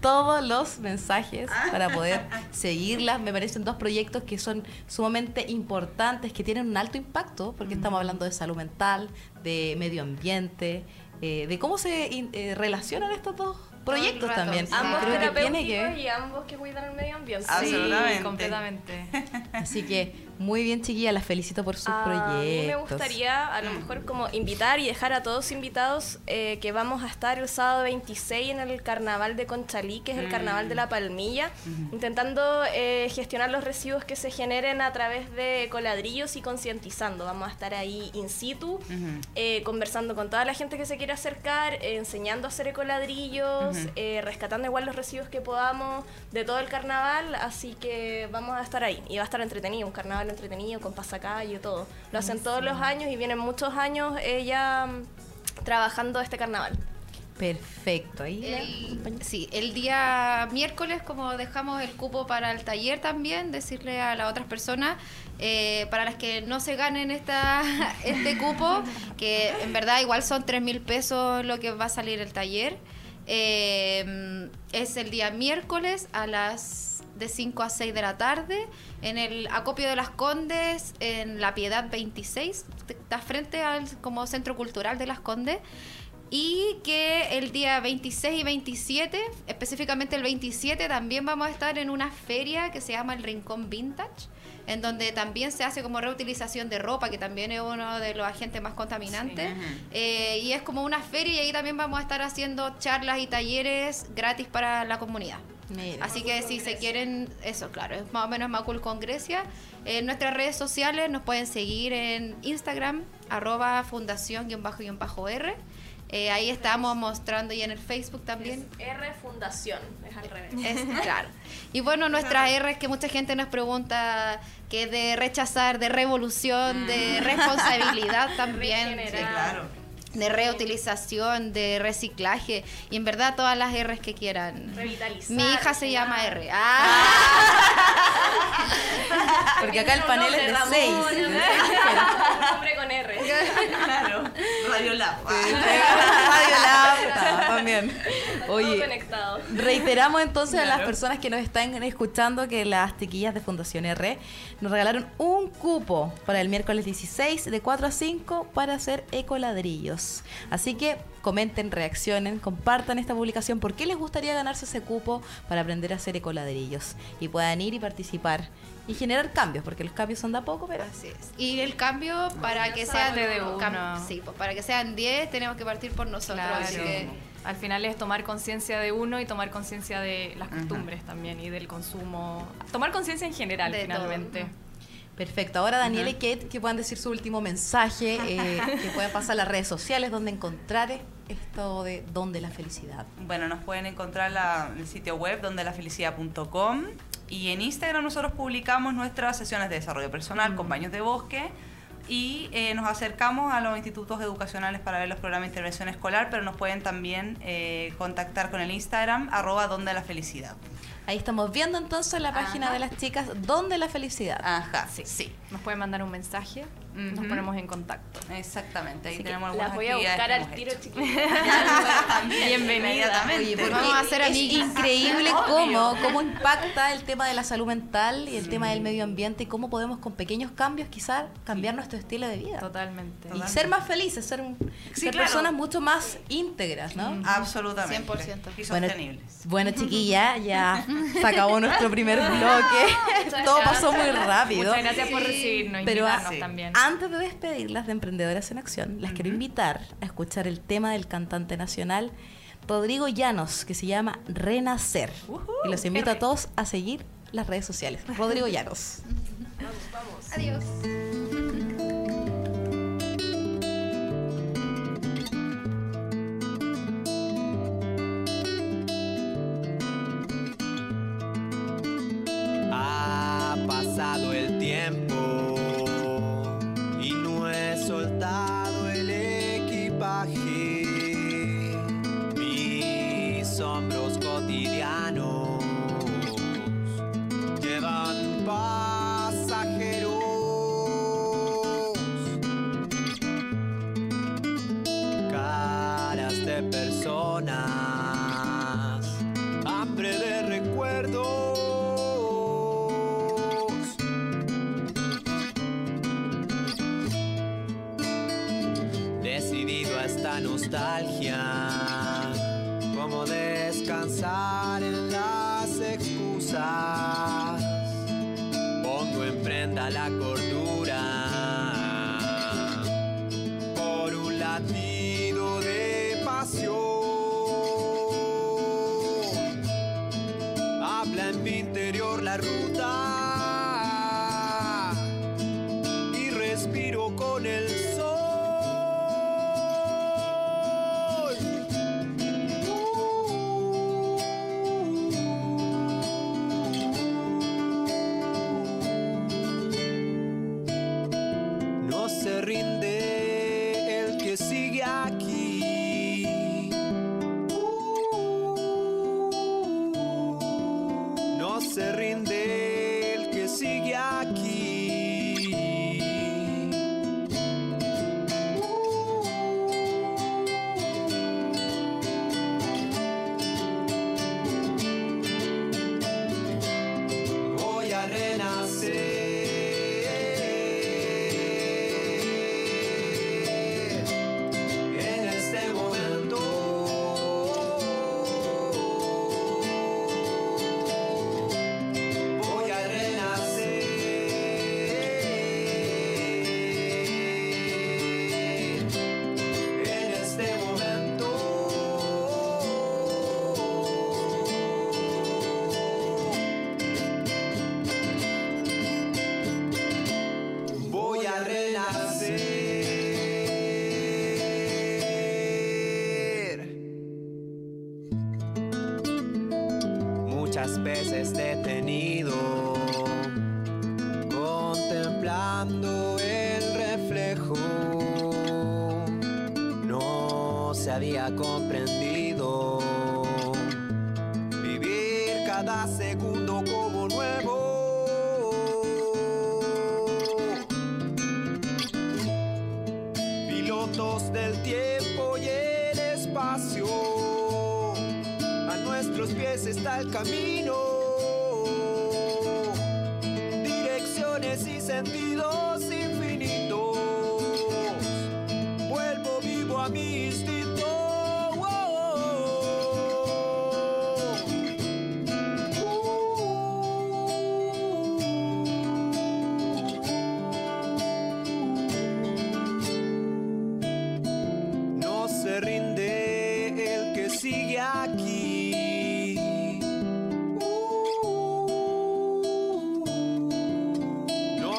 todos los mensajes para poder seguirlas. Me parecen dos proyectos que son sumamente importantes, que tienen un alto impacto, porque estamos hablando de salud mental, de medio ambiente, eh, de cómo se eh, relacionan estos dos proyectos rato, también. sí. Ambos Creo que tiene que y ambos que cuidan el medio ambiente. Absolutamente. Sí, completamente. Así que Muy bien, chiquilla, las felicito por sus A proyectos. mí me gustaría a lo mejor como invitar y dejar a todos invitados eh, que vamos a estar el sábado 26 en el carnaval de Conchalí, que es el carnaval de la Palmilla, intentando eh, gestionar los residuos que se generen a través de coladrillos y concientizando. Vamos a estar ahí in situ, eh, conversando con toda la gente que se quiere acercar, eh, enseñando a hacer ecoladrillos, eh, rescatando igual los residuos que podamos de todo el carnaval, así que vamos a estar ahí. Y va a estar entretenido, un carnaval entretenido con pasacalle y todo. Lo hacen todos los años y vienen muchos años eh, ya mm, trabajando este carnaval. Perfecto. Ahí El, sí, el día miércoles, como dejamos el cupo para el taller también, decirle a las otras personas, eh, para las que no se ganen esta, este cupo, que en verdad igual son 3 mil pesos lo que va a salir el taller, eh, es el día miércoles a las de 5 a 6 de la tarde en el acopio de las Condes en La Piedad 26, está frente al como centro cultural de las Condes y que el día 26 y 27, específicamente el 27, también vamos a estar en una feria que se llama el Rincón Vintage, en donde también se hace como reutilización de ropa, que también es uno de los agentes más contaminantes. Eh, y es como una feria y ahí también vamos a estar haciendo charlas y talleres gratis para la comunidad. Mira. Así que si se quieren, eso claro, es más o menos Macul con Grecia. En nuestras redes sociales nos pueden seguir en Instagram, arroba fundación-r. Eh, ahí estamos mostrando y en el Facebook también. R Fundación, es al revés. Es claro. Y bueno, nuestras R que mucha gente nos pregunta que de rechazar, de revolución, de responsabilidad también. Regenerar. sí, Claro. De reutilización, de reciclaje. Y en verdad todas las R's que quieran. Revitalizar. Mi hija se llama regenerar. R. Ah. Porque acá el panel es de Ramón, seis. Un hombre con R. Claro. Radio Lab. Radio Lab, también. Oye, conectado. reiteramos entonces a las personas que nos están escuchando que las chiquillas de Fundación R nos regalaron un cupo para el miércoles 16 de 4 a 5 para hacer ecoladrillos. Así que comenten, reaccionen, compartan esta publicación. ¿Por qué les gustaría ganarse ese cupo para aprender a hacer ecoladrillos? Y puedan ir y participar y generar cambios, porque los cambios son de a poco, pero Así es. Y el cambio para que sean de uno. sí, pues para que sean 10 tenemos que partir por nosotros. Claro. Así que Al final es tomar conciencia de uno y tomar conciencia de las costumbres también y del consumo. Tomar conciencia en general, De todo. Perfecto. Ahora Daniela y Kate que puedan decir su último mensaje, eh, que puedan pasar a las redes sociales donde encontrar esto de dónde la felicidad. Bueno, nos pueden encontrar la- el sitio web donde lafelicidad.com y en Instagram nosotros publicamos nuestras sesiones de desarrollo personal con baños de bosque y eh, nos acercamos a los institutos educacionales para ver los programas de intervención escolar, pero nos pueden también eh, contactar con el Instagram arroba donde la felicidad. Ahí estamos viendo entonces la página Ajá. de las chicas dónde la felicidad. Ajá, sí. sí. Nos pueden mandar un mensaje, nos ponemos en contacto. Exactamente, ahí Así tenemos algunas Las voy a buscar al tiro, chiquillas. Bienvenida. Porque Vamos a hacer es increíble cómo, cómo impacta el tema de la salud mental y el tema del medio ambiente y cómo podemos con pequeños cambios quizás cambiar nuestro estilo de vida. Totalmente. Y ser más felices, ser, un- Sí, ser claro. personas mucho más íntegras, ¿no? Absolutamente. 100%. Y Bueno, sostenibles. Bueno, chiquilla, ya se acabó nuestro primer bloque. Todo pasó muy rápido. Muchas gracias por recibirnos, Pero también. Antes de despedirlas de Emprendedoras en Acción, las quiero invitar a escuchar el tema del cantante nacional Rodrigo Llanos, que se llama Renacer. y los invito a todos a seguir las redes sociales. Rodrigo Llanos. adiós.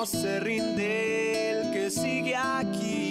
se rinde el que sigue aquí.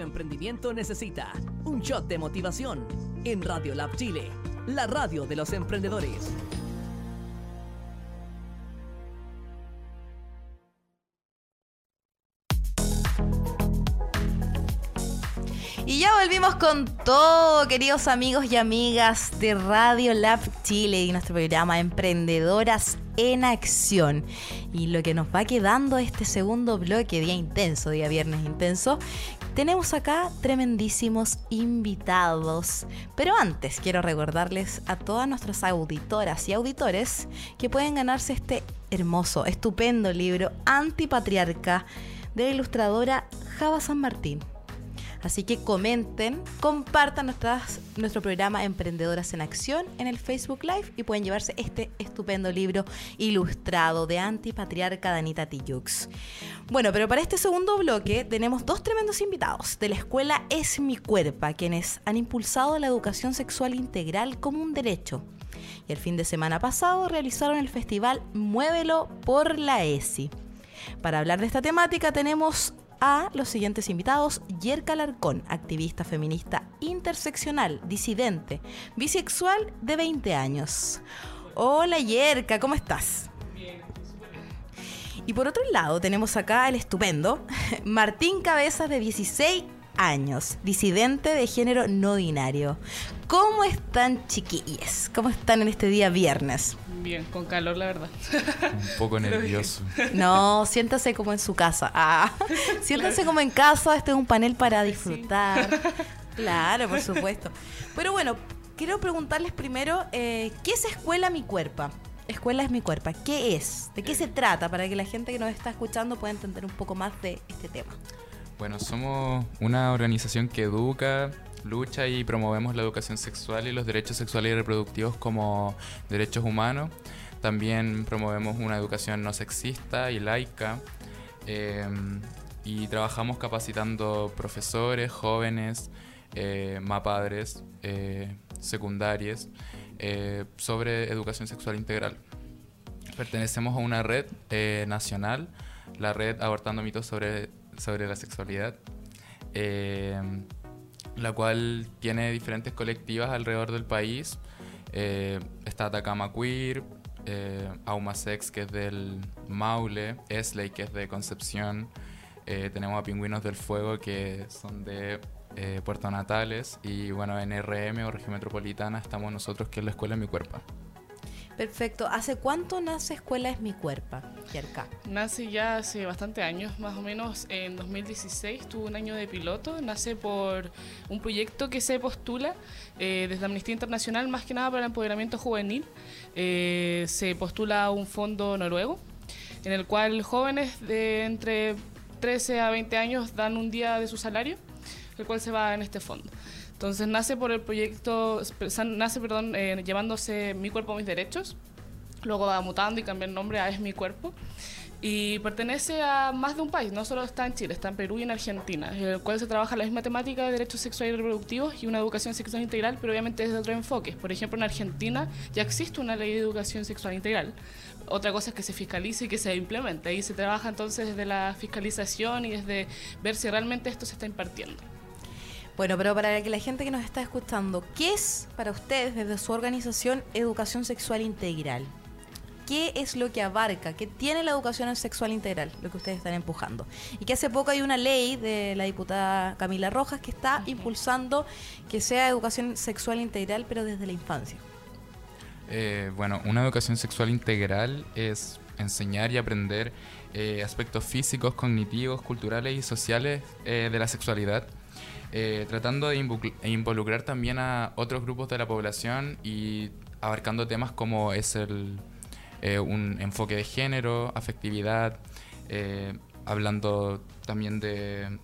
tu emprendimiento necesita. Un shot de motivación en Radio Lab Chile, la radio de los emprendedores. Y ya volvimos con todo, queridos amigos y amigas de Radio Lab Chile y nuestro programa Emprendedoras en Acción. Y lo que nos va quedando este segundo bloque, día intenso, día viernes intenso, tenemos acá tremendísimos invitados. Pero antes quiero recordarles a todas nuestras auditoras y auditores que pueden ganarse este hermoso, estupendo libro Antipatriarca de la ilustradora Java San Martín. Así que comenten, compartan nuestras, nuestro programa Emprendedoras en Acción en el Facebook Live y pueden llevarse este estupendo libro ilustrado de antipatriarca Danita Tijux. Bueno, pero para este segundo bloque tenemos dos tremendos invitados de la escuela Es mi Cuerpa, quienes han impulsado la educación sexual integral como un derecho. Y el fin de semana pasado realizaron el festival Muévelo por la ESI. Para hablar de esta temática tenemos a los siguientes invitados. Yerka Larcón, activista feminista interseccional, disidente, bisexual de 20 años. Hola Yerka, ¿cómo estás? Y por otro lado tenemos acá el estupendo Martín Cabezas de 16 años, disidente de género no binario. ¿Cómo están chiquillas? ¿Cómo están en este día viernes? Bien, con calor la verdad. Un poco nervioso. No, siéntase como en su casa. Ah, siéntase como en casa, este es un panel para disfrutar. Claro, por supuesto. Pero bueno, quiero preguntarles primero, eh, ¿qué es Escuela Mi Cuerpa? Escuela es mi cuerpo. ¿Qué es? ¿De qué se trata? Para que la gente que nos está escuchando pueda entender un poco más de este tema. Bueno, somos una organización que educa, lucha y promovemos la educación sexual y los derechos sexuales y reproductivos como derechos humanos. También promovemos una educación no sexista y laica. eh, y trabajamos capacitando profesores, jóvenes, eh, mapadres, eh, secundarias, eh, sobre educación sexual integral. Pertenecemos a una red eh, nacional, la red Abortando mitos sobre, sobre la sexualidad, eh, la cual tiene diferentes colectivas alrededor del país. Eh, está Atacama Queer, eh, Auma Sex, que es del Maule, Esley, que es de Concepción. Eh, tenemos a Pingüinos del Fuego, que son de eh, Puerto Natales. Y bueno, en RM o Región Metropolitana estamos nosotros, que es la Escuela en Mi Cuerpo. Perfecto. ¿Hace cuánto nace Escuela es mi cuerpo, Yerka? Nace ya hace bastante años, más o menos en 2016, tuvo un año de piloto. Nace por un proyecto que se postula eh, desde Amnistía Internacional, más que nada para el empoderamiento juvenil. Eh, se postula un fondo noruego, en el cual jóvenes de entre 13 a 20 años dan un día de su salario, el cual se va en este fondo. Entonces nace por el proyecto, nace, perdón, eh, llevándose Mi Cuerpo, Mis Derechos. Luego va mutando y cambia el nombre a Es Mi Cuerpo. Y pertenece a más de un país, no solo está en Chile, está en Perú y en Argentina, en el cual se trabaja la misma temática de derechos sexuales y reproductivos y una educación sexual integral, pero obviamente desde otro enfoque. Por ejemplo, en Argentina ya existe una ley de educación sexual integral. Otra cosa es que se fiscalice y que se implemente. Y se trabaja entonces desde la fiscalización y desde ver si realmente esto se está impartiendo. Bueno, pero para que la gente que nos está escuchando, ¿qué es para ustedes desde su organización educación sexual integral? ¿Qué es lo que abarca? ¿Qué tiene la educación sexual integral? Lo que ustedes están empujando. Y que hace poco hay una ley de la diputada Camila Rojas que está impulsando que sea educación sexual integral, pero desde la infancia. Eh, bueno, una educación sexual integral es enseñar y aprender eh, aspectos físicos, cognitivos, culturales y sociales eh, de la sexualidad, eh, tratando de involucrar también a otros grupos de la población y abarcando temas como es el, eh, un enfoque de género, afectividad, eh, hablando también de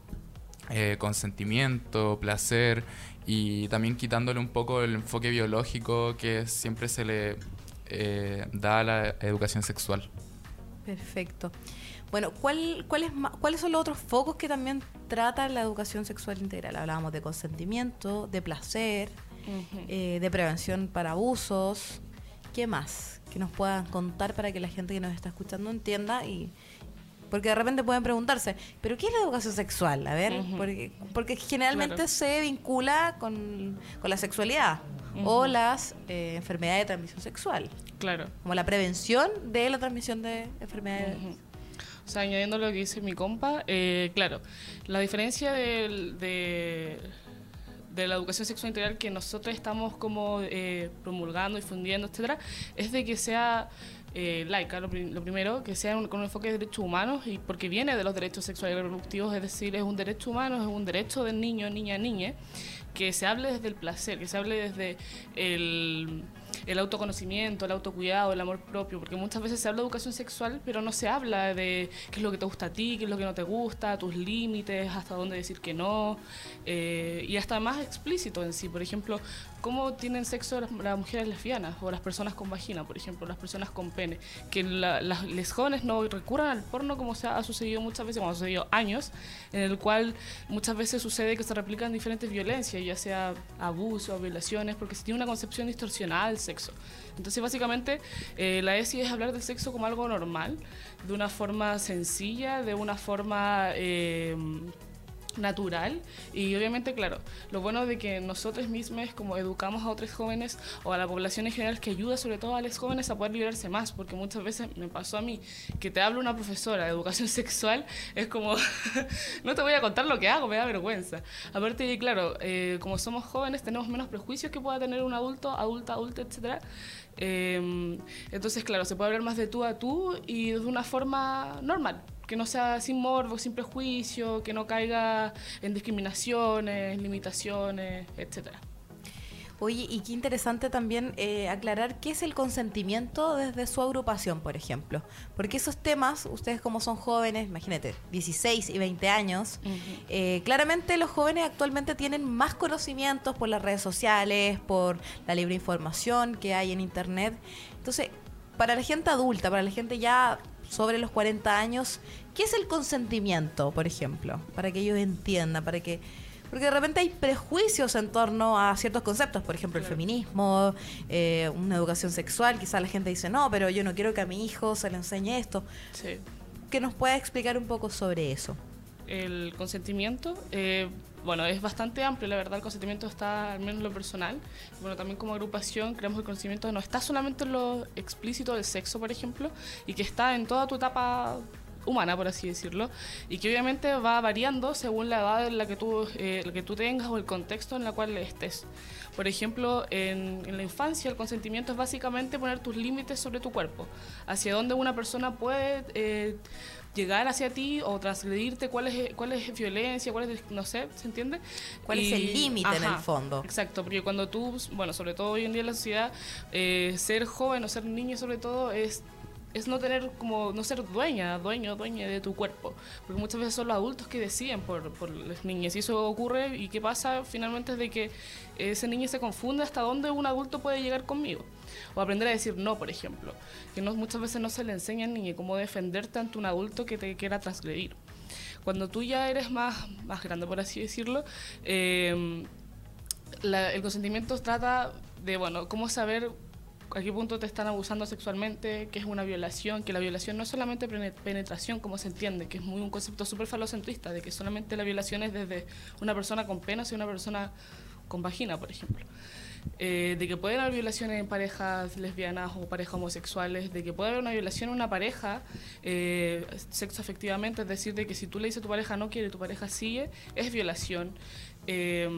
eh, consentimiento, placer y también quitándole un poco el enfoque biológico que siempre se le da a la educación sexual. Perfecto. Bueno, ¿cuál, cuál es ¿cuáles son los otros focos que también trata la educación sexual integral? Hablábamos de consentimiento, de placer, eh, de prevención para abusos. ¿Qué más? Que nos puedan contar para que la gente que nos está escuchando entienda y... Porque de repente pueden preguntarse, ¿pero qué es la educación sexual? A ver, porque, porque generalmente Claro. se vincula con, con la sexualidad o las eh, enfermedades de transmisión sexual, Claro. como la prevención de la transmisión de enfermedades. O sea, añadiendo lo que dice mi compa, eh, claro, la diferencia de, de la educación sexual integral que nosotros estamos como eh, promulgando, difundiendo, etcétera, es de que sea eh, laica, lo, lo primero, que sea con un enfoque de derechos humanos, y porque viene de los derechos sexuales y reproductivos, es decir, es un derecho humano, es un derecho del niño, niña, niñe, que se hable desde el placer, que se hable desde el, el autoconocimiento, el autocuidado, el amor propio, porque muchas veces se habla de educación sexual, pero no se habla de qué es lo que te gusta a ti, qué es lo que no te gusta, tus límites, hasta dónde decir que no, eh, y hasta más explícito en sí. Por ejemplo, cómo tienen sexo las, mujeres lesbianas o las personas con vagina, por ejemplo, las personas con pene. Que la- las les jóvenes no recurran al porno como se ha, ha sucedido muchas veces, como ha sucedido años, en el cual muchas veces sucede que se replican diferentes violencias, ya sea abuso, violaciones, porque se tiene una concepción distorsionada del sexo. Entonces, básicamente, eh, la ESI es hablar del sexo como algo normal, de una forma sencilla, de una forma... eh, natural. Y obviamente claro lo bueno de que nosotros mismos como educamos a otros jóvenes o a la población en general que ayuda sobre todo a los jóvenes a poder liberarse más porque muchas veces me pasó a mí que te habla una profesora de educación sexual es como no te voy a contar lo que hago me da vergüenza. Aparte de claro eh, como somos jóvenes tenemos menos prejuicios que pueda tener un adulto adulta adulta etcétera. Eh, entonces, claro, se puede hablar más de tú a tú y de una forma normal, que no sea sin morbo, sin prejuicio, que no caiga en discriminaciones, limitaciones, etcétera. Oye, y qué interesante también eh, aclarar qué es el consentimiento desde su agrupación, por ejemplo. Porque esos temas, ustedes como son jóvenes, imagínate, 16 y 20 años, eh, claramente los jóvenes actualmente tienen más conocimientos por las redes sociales, por la libre información que hay en Internet. Entonces, para la gente adulta, para la gente ya sobre los 40 años, ¿qué es el consentimiento, por ejemplo? Para que ellos entiendan, para que... Porque de repente hay prejuicios en torno a ciertos conceptos, por ejemplo, el feminismo, eh, una educación sexual. Quizá la gente dice, no, pero yo no quiero que a mi hijo se le enseñe esto. Sí. Que nos pueda explicar un poco sobre eso. El consentimiento, eh, bueno, es bastante amplio, la verdad, el consentimiento está, al menos en lo personal. Bueno, también como agrupación creemos que el consentimiento no está solamente en lo explícito del sexo, por ejemplo, y que está en toda tu etapa humana, por así decirlo, y que obviamente va variando según la edad en la que tú, eh, la que tú tengas o el contexto en el cual estés. Por ejemplo, en, en la infancia el consentimiento es básicamente poner tus límites sobre tu cuerpo, hacia dónde una persona puede eh, llegar hacia ti o transgredirte, cuál es, cuál es violencia, cuál es, no sé, ¿se entiende? ¿Cuál es el límite en el fondo? Exacto, porque cuando tú, bueno, sobre todo hoy en día en la sociedad, eh, ser joven o ser niño sobre todo es es no tener como no ser dueña, dueño, dueña de tu cuerpo, porque muchas veces son los adultos que deciden por, por las niñas y eso ocurre y qué pasa finalmente es de que ese niño se confunde hasta dónde un adulto puede llegar conmigo o aprender a decir no, por ejemplo, que no, muchas veces no se le enseña niño cómo defenderte ante un adulto que te quiera transgredir. Cuando tú ya eres más, más grande, por así decirlo, eh, la- el consentimiento trata de, bueno, cómo saber a qué punto te están abusando sexualmente, qué es una violación, que la violación no es solamente pene- penetración, como se entiende, que es muy un concepto súper falocentrista, de que solamente la violación es desde una persona con pene hacia una persona con vagina, por ejemplo. Eh, de que pueden haber violaciones en parejas lesbianas o parejas homosexuales, de que puede haber una violación en una pareja eh, sexo afectivamente, es decir, de que si tú le dices a tu pareja no quiere tu pareja sigue, es violación. Eh,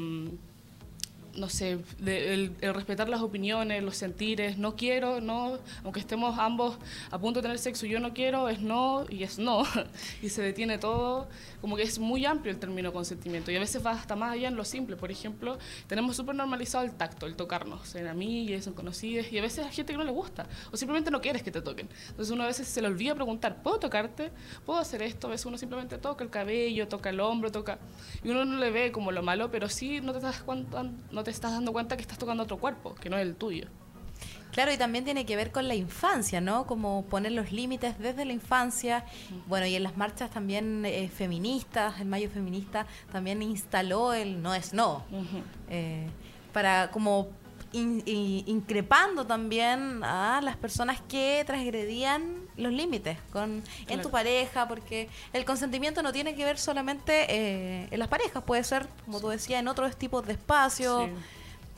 no sé, de- el, respetar las opiniones, los sentires, no quiero, no, aunque estemos ambos a punto de tener sexo, yo no quiero, es no y es no, y se detiene todo, como que es muy amplio el término consentimiento y a veces va hasta más allá en lo simple, por ejemplo, tenemos súper normalizado el tacto, el tocarnos en amigas, en conocidas, y a veces hay gente que no le gusta, o simplemente no quieres que te toquen, entonces uno a veces se le olvida preguntar, ¿puedo tocarte? ¿Puedo hacer esto? A veces uno simplemente toca el cabello, toca el hombro, toca, y uno no le ve como lo malo, pero sí no te estás, cuenta, te estás dando cuenta que estás tocando otro cuerpo, que no es el tuyo. Claro, y también tiene que ver con la infancia, ¿no? Como poner los límites desde la infancia. Bueno, y en las marchas también eh, feministas, el Mayo Feminista también instaló el no es no. Eh, para como in- in- increpando también a las personas que transgredían los límites con en Claro. tu pareja, porque el consentimiento no tiene que ver solamente eh, en las parejas, puede ser, como tú decías, en otros tipos de espacios, Sí.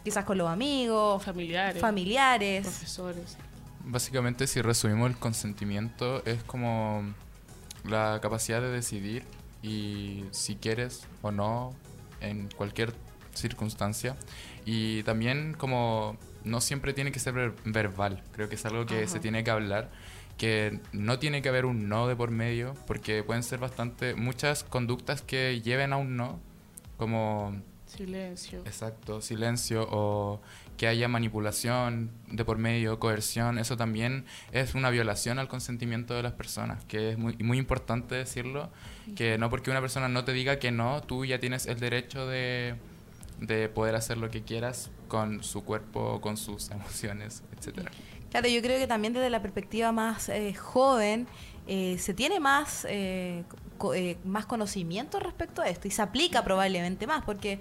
quizás con los amigos, Familiares, familiares. profesores. Básicamente, si resumimos el consentimiento, es como la capacidad de decidir y si quieres o no en cualquier circunstancia. Y también como no siempre tiene que ser ver- verbal, creo que es algo que se tiene que hablar, que no tiene que haber un no de por medio, porque pueden ser bastante, muchas conductas que lleven a un no, como Silencio. Exacto, silencio o que haya manipulación de por medio, coerción, eso también es una violación al consentimiento de las personas, que es muy, muy importante decirlo, que no porque una persona no te diga que no, tú ya tienes el derecho de, de poder hacer lo que quieras con su cuerpo, con sus emociones, etcétera. Claro, yo creo que también desde la perspectiva más eh, joven eh, se tiene más, eh, co- eh, más conocimiento respecto a esto y se aplica probablemente más porque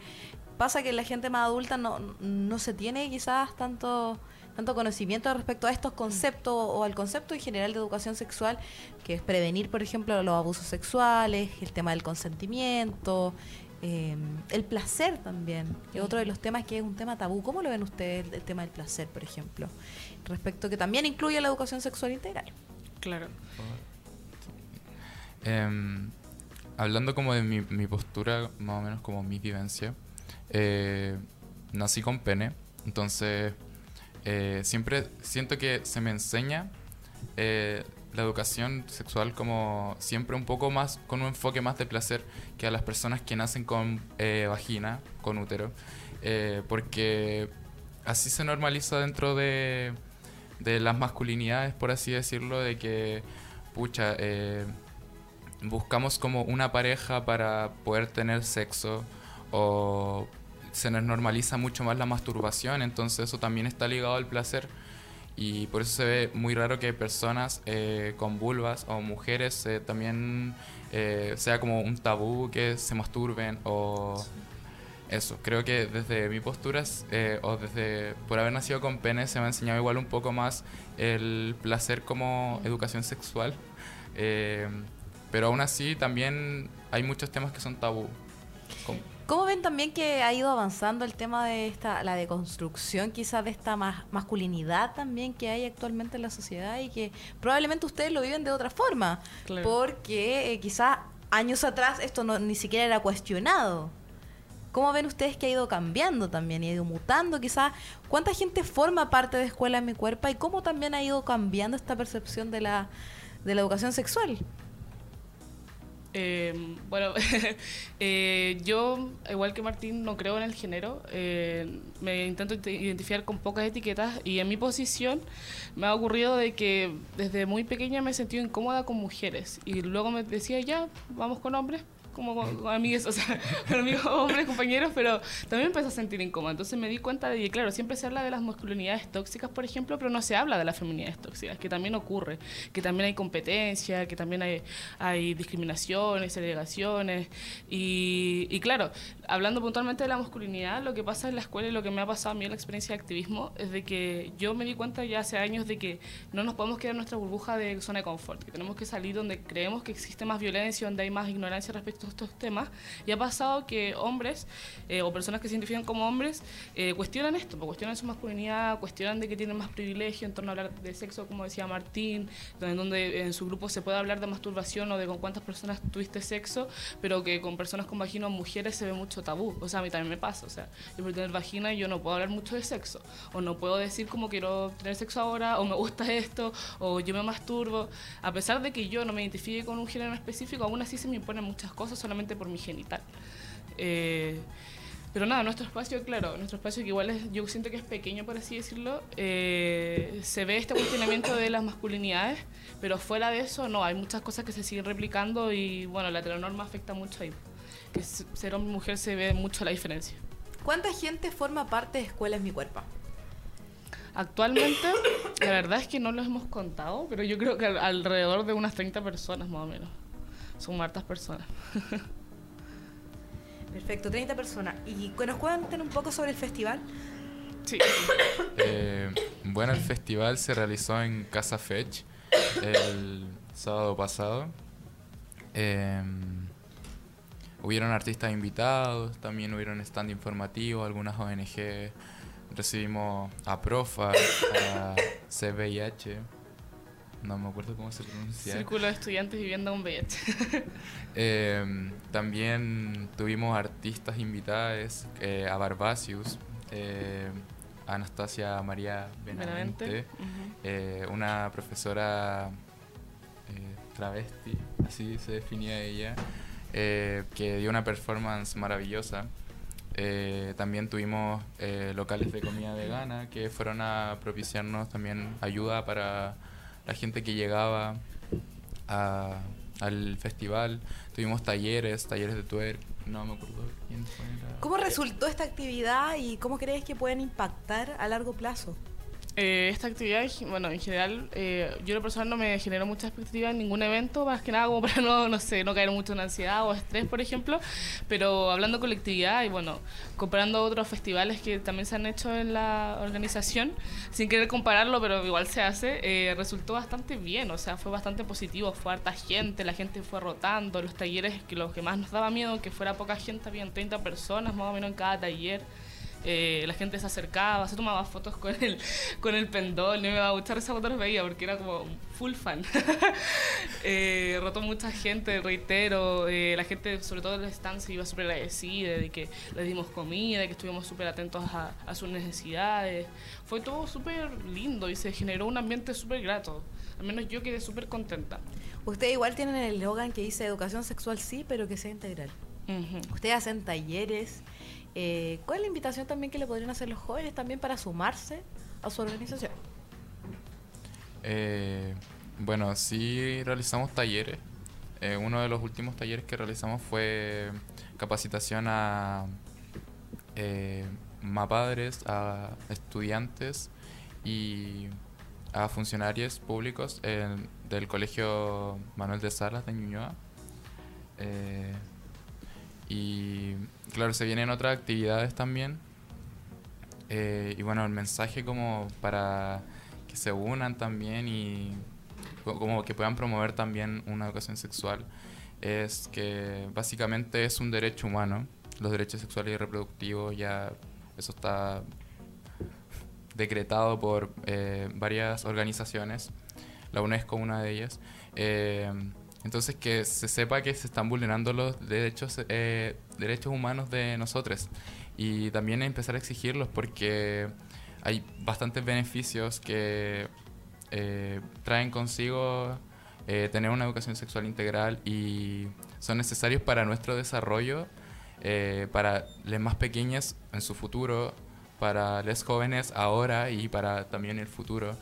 pasa que la gente más adulta no, no se tiene quizás tanto tanto conocimiento respecto a estos conceptos o al concepto en general de educación sexual, que es prevenir, por ejemplo, los abusos sexuales, el tema del consentimiento, eh, el placer también, que es otro de los temas que es un tema tabú. ¿Cómo lo ven ustedes el, el tema del placer, por ejemplo? Respecto que también incluye la educación sexual integral. Claro. Em, hablando como de mi, mi postura, más o menos como mi vivencia, eh, nací con pene, entonces eh, siempre siento que se me enseña eh, la educación sexual como siempre un poco más, con un enfoque más de placer que a las personas que nacen con eh, vagina, con útero, eh, porque así se normaliza dentro de, de las masculinidades, por así decirlo, de que, pucha, eh, buscamos como una pareja para poder tener sexo o se nos normaliza mucho más la masturbación, entonces eso también está ligado al placer y por eso se ve muy raro que personas eh, con vulvas o mujeres eh, también eh, sea como un tabú que se masturben o eso. Creo que desde mi postura eh, o desde por haber nacido con pene se me ha enseñado igual un poco más el placer como educación sexual. Pero aún así también hay muchos temas que son tabú. ¿Cómo ven también que ha ido avanzando el tema de esta, la deconstrucción quizás de esta mas- masculinidad también que hay actualmente en la sociedad y que probablemente ustedes lo viven de otra forma? Claro. Porque eh, quizás años atrás esto no, ni siquiera era cuestionado. ¿Cómo ven ustedes que ha ido cambiando también y ha ido mutando? Quizás, ¿cuánta gente forma parte de Escuela en mi cuerpo y cómo también ha ido cambiando esta percepción de la, de la educación sexual? Eh, bueno, eh, yo, igual que Martín, no creo en el género. Eh, me intento identificar con pocas etiquetas y en mi posición me ha ocurrido de que desde muy pequeña me he sentido incómoda con mujeres y luego me decía, ya, vamos con hombres como con, con amigos, o sea, con amigos hombres, compañeros, pero también empecé a sentir incómoda. Entonces me di cuenta de que, claro, siempre se habla de las masculinidades tóxicas, por ejemplo, pero no se habla de las feminidades tóxicas, que también ocurre, que también hay competencia, que también hay, discriminaciones, segregaciones. Y, claro, hablando puntualmente de la masculinidad, lo que pasa en la escuela y lo que me ha pasado a mí en la experiencia de activismo es de que yo me di cuenta ya hace años de que no nos podemos quedar en nuestra burbuja de zona de confort, que tenemos que salir donde creemos que existe más violencia, donde hay más ignorancia respecto estos temas. Y ha pasado que hombres eh, o personas que se identifican como hombres eh, cuestionan esto, pues, cuestionan su masculinidad, cuestionan de que tienen más privilegio en torno a hablar de sexo, como decía Martín, donde, donde en su grupo se puede hablar de masturbación o de con cuántas personas tuviste sexo, pero que con personas con vagina o mujeres se ve mucho tabú. O sea, a mí también me pasa. O sea, yo por tener vagina yo no puedo hablar mucho de sexo. O no puedo decir como quiero tener sexo ahora, o me gusta esto, o yo me masturbo. A pesar de que yo no me identifique con un género específico, aún así se me imponen muchas cosas solamente por mi genital. Eh, pero nada, nuestro espacio, claro, nuestro espacio que igual es, yo siento que es pequeño, por así decirlo, eh, se ve este cuestionamiento de las masculinidades, pero fuera de eso no, hay muchas cosas que se siguen replicando y bueno, la heteronorma afecta mucho ahí. Que ser hombre y mujer se ve mucho la diferencia. ¿Cuánta gente forma parte de Escuela en mi cuerpo? Actualmente, la verdad es que no los hemos contado, pero yo creo que al- alrededor de unas 30 personas más o menos. Son hartas personas. Perfecto, 30 personas. ¿Y que nos cuenten un poco sobre el festival? Sí. Eh, bueno, el festival se realizó en Casa Fetch el sábado pasado. Eh, hubieron artistas invitados, también hubieron stand informativo, algunas ONG. Recibimos a Profa, a CVIH. No me acuerdo cómo se pronuncia. Círculo de Estudiantes Vivienda un VIH. Eh, también tuvimos artistas invitadas, eh, a Barbacius, eh, Anastasia María Benavente, Benavente, eh, una profesora eh, travesti, así se definía ella, que dio una performance maravillosa. Eh, también tuvimos eh, locales de comida vegana que fueron a propiciarnos también ayuda para la gente que llegaba al festival. Tuvimos talleres, talleres de twerk, no me acuerdo quién fue. ¿Cómo resultó esta actividad y cómo crees que pueden impactar a largo plazo? Eh, esta actividad, bueno, en general, eh, yo lo personal no me generó mucha expectativa en ningún evento, más que nada como para no, no sé, no caer mucho en ansiedad o estrés, por ejemplo, pero hablando colectividad y bueno, comparando otros festivales que también se han hecho en la organización, sin querer compararlo, pero igual se hace, eh, resultó bastante bien, o sea, fue bastante positivo, fue harta gente, la gente fue rotando, los talleres, que lo que más nos daba miedo, que fuera poca gente, habían 30 personas más o menos en cada taller. Eh, la gente se acercaba, se tomaba fotos con el, con el pendón. Y me daba mucha risa cuando los veía porque era como full fan. eh, rotó mucha gente, reitero. eh, la gente, sobre todo en el stand, se iba súper agradecida de que les dimos comida, de que estuvimos súper atentos a, a sus necesidades. Fue todo súper lindo y se generó un ambiente súper grato. Al menos yo quedé súper contenta. Ustedes igual tienen el eslogan que dice educación sexual sí, pero que sea integral. Ujú. Ustedes hacen talleres. Eh, ¿Cuál es la invitación también que le podrían hacer los jóvenes también para sumarse a su organización? Eh, bueno, sí realizamos talleres. Eh, uno de los últimos talleres que realizamos fue capacitación a mapadres, a estudiantes y a funcionarios públicos del Colegio Manuel de Salas de Ñuñoa. Y claro, se vienen otras actividades también. Eh, y bueno, el mensaje como para que se unan también y co- como que puedan promover también una educación sexual es que básicamente es un derecho humano. Los derechos sexuales y reproductivos ya eso está decretado por eh, varias organizaciones, la UNESCO una de ellas. Eh, entonces que se sepa que se están vulnerando los derechos, eh, derechos humanos de nosotros y también empezar a exigirlos porque hay bastantes beneficios que eh, traen consigo eh, tener una educación sexual integral y son necesarios para nuestro desarrollo, eh, para las más pequeñas en su futuro, para los jóvenes ahora y para también el futuro.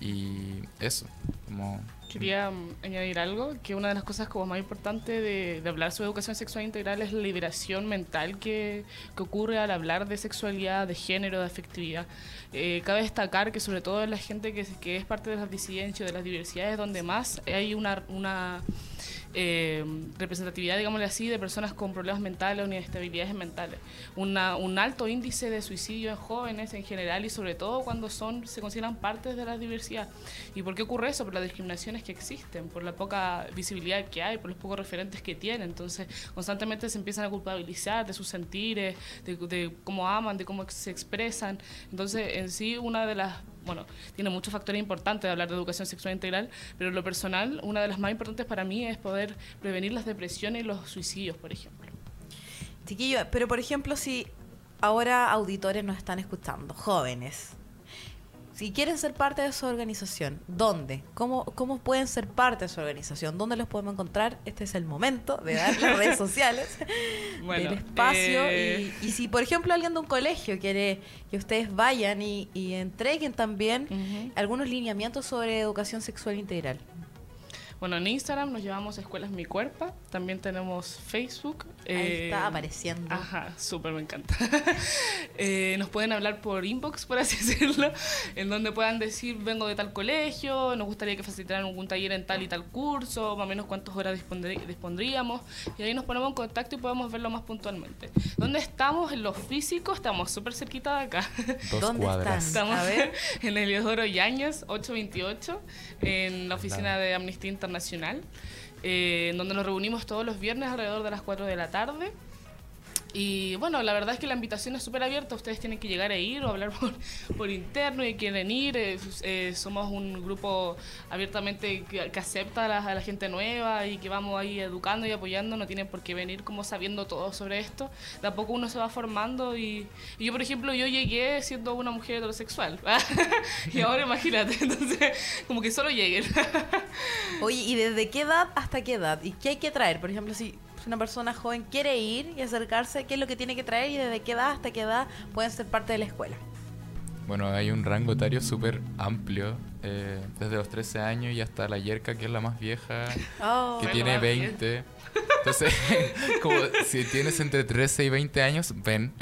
Y eso, como... Quería mm, añadir algo, que una de las cosas como más importantes de, hablar sobre educación sexual integral es la liberación mental que, que ocurre al hablar de sexualidad, de género, de afectividad. Eh, cabe destacar que sobre todo en la gente que, que es parte de las disidencias, de las diversidades, donde más hay una, una eh, representatividad, digámosle así, de personas con problemas mentales o inestabilidades mentales. Una, un alto índice de suicidio en jóvenes en general y sobre todo cuando son se consideran partes de la diversidad. ¿Y por qué ocurre eso? Por las discriminaciones que existen, por la poca visibilidad que hay, por los pocos referentes que tienen. Entonces, constantemente se empiezan a culpabilizar de sus sentires, de, de cómo aman, de cómo se expresan. Entonces, en sí, una de las bueno, tiene muchos factores importantes de hablar de educación sexual integral, pero en lo personal, una de las más importantes para mí es poder prevenir las depresiones y los suicidios, por ejemplo. Chiquillo, pero por ejemplo, si ahora auditores nos están escuchando, jóvenes, si quieren ser parte de su organización, ¿dónde? ¿Cómo, ¿Cómo pueden ser parte de su organización? ¿Dónde los podemos encontrar? Este es el momento de dar las redes sociales Bueno, del espacio. eh, Y, y si, por ejemplo, alguien de un colegio quiere que ustedes vayan y, y entreguen también algunos lineamientos sobre educación sexual integral. Bueno, en Instagram nos llevamos Escuelas Mi Cuerpo, también tenemos Facebook. Ahí eh, está apareciendo. Ajá, súper me encanta. Eh, nos pueden hablar por inbox, por así decirlo, en donde puedan decir, vengo de tal colegio, nos gustaría que facilitaran algún taller en tal y tal curso, más o menos cuántas horas dispondrí- dispondríamos, y ahí nos ponemos en contacto y podemos verlo más puntualmente. ¿Dónde estamos? En lo físico, estamos súper cerquita de acá. Dos ¿Dónde cuadras. están? Estamos A ver. en el Eliodoro Yáñez 828, en la oficina de Amnistía Internacional, eh, donde nos reunimos todos los viernes alrededor de las 4 de la tarde. Y bueno, la verdad es que la invitación es súper abierta, ustedes tienen que llegar a ir o hablar por, por interno y quieren ir. Eh, eh, somos un grupo abiertamente que, acepta a la, a la, gente nueva y que vamos ahí educando y apoyando, no tienen por qué venir como sabiendo todo sobre esto. De a poco uno se va formando y, y yo, por ejemplo, yo llegué siendo una mujer heterosexual y ahora imagínate, entonces como que solo lleguen. Oye, ¿y desde qué edad hasta qué edad? ¿Y qué hay que traer? Por ejemplo, si una persona joven quiere ir y acercarse, qué es lo que tiene que traer y desde qué edad hasta qué edad pueden ser parte de la escuela. Bueno, hay un rango etario súper amplio, eh, desde los 13 años y hasta la Yerka, que es la más vieja, oh, que tiene 20. Entonces, como si tienes entre 13 y 20 años, ven.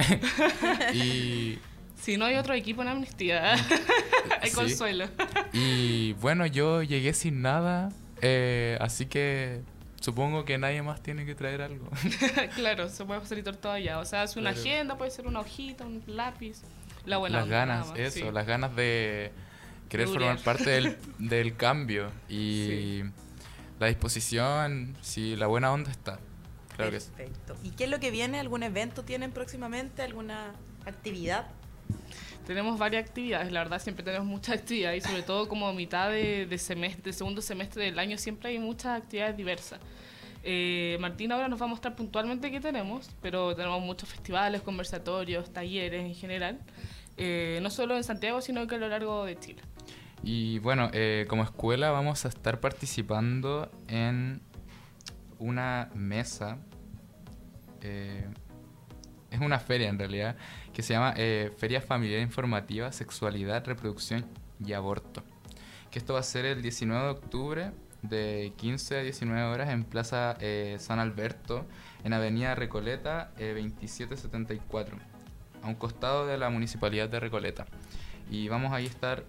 y... Si no hay otro equipo en Amnistía, hay consuelo. Y bueno, yo llegué sin nada, eh, así que Supongo que nadie más tiene que traer algo. claro, se puede facilitar todo allá. O sea, es una agenda, puede ser una hojita, un lápiz. La buena las ganas, eso, las ganas de querer formar parte del, del cambio y la disposición, si la buena onda está. Claro Perfecto. ¿Y qué es lo que viene? ¿Algún evento tienen próximamente? ¿Alguna actividad? Tenemos varias actividades, la verdad siempre tenemos muchas actividades y sobre todo como mitad de, semestre, de segundo semestre del año siempre hay muchas actividades diversas. Eh, Martín ahora nos va a mostrar puntualmente qué tenemos, pero tenemos muchos festivales, conversatorios, talleres en general, eh, no solo en Santiago, sino que a lo largo de Chile. Y bueno, eh, como escuela vamos a estar participando en una mesa, es una feria en realidad, que se llama eh, Feria Familiar Informativa, Sexualidad, Reproducción y Aborto. Que esto va a ser el 19 de octubre de 15 a 19 horas en Plaza eh, San Alberto, en Avenida Recoleta 2774, eh, a un costado de la Municipalidad de Recoleta. Y vamos ahí a estar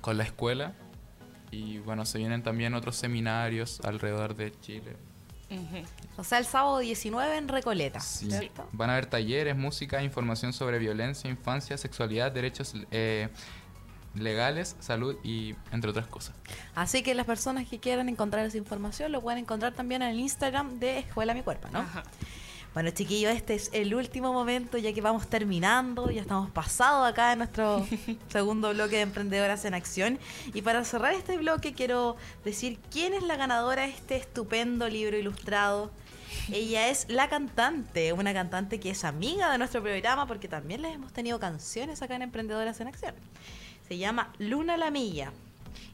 con la escuela y bueno, se vienen también otros seminarios alrededor de Chile. O sea, el sábado 19 en Recoleta. Van a haber talleres, música, información sobre violencia, infancia, sexualidad, derechos eh, legales, salud y entre otras cosas. Así que las personas que quieran encontrar esa información lo pueden encontrar también en el Instagram de Escuela Mi Cuerpo, ¿no? Bueno, chiquillos, este es el último momento ya que vamos terminando, ya estamos pasados acá en nuestro segundo bloque de Emprendedoras en Acción. Y para cerrar este bloque quiero decir quién es la ganadora de este estupendo libro ilustrado. Ella es la cantante, una cantante que es amiga de nuestro programa porque también les hemos tenido canciones acá en Emprendedoras en Acción. Se llama Luna Lamilla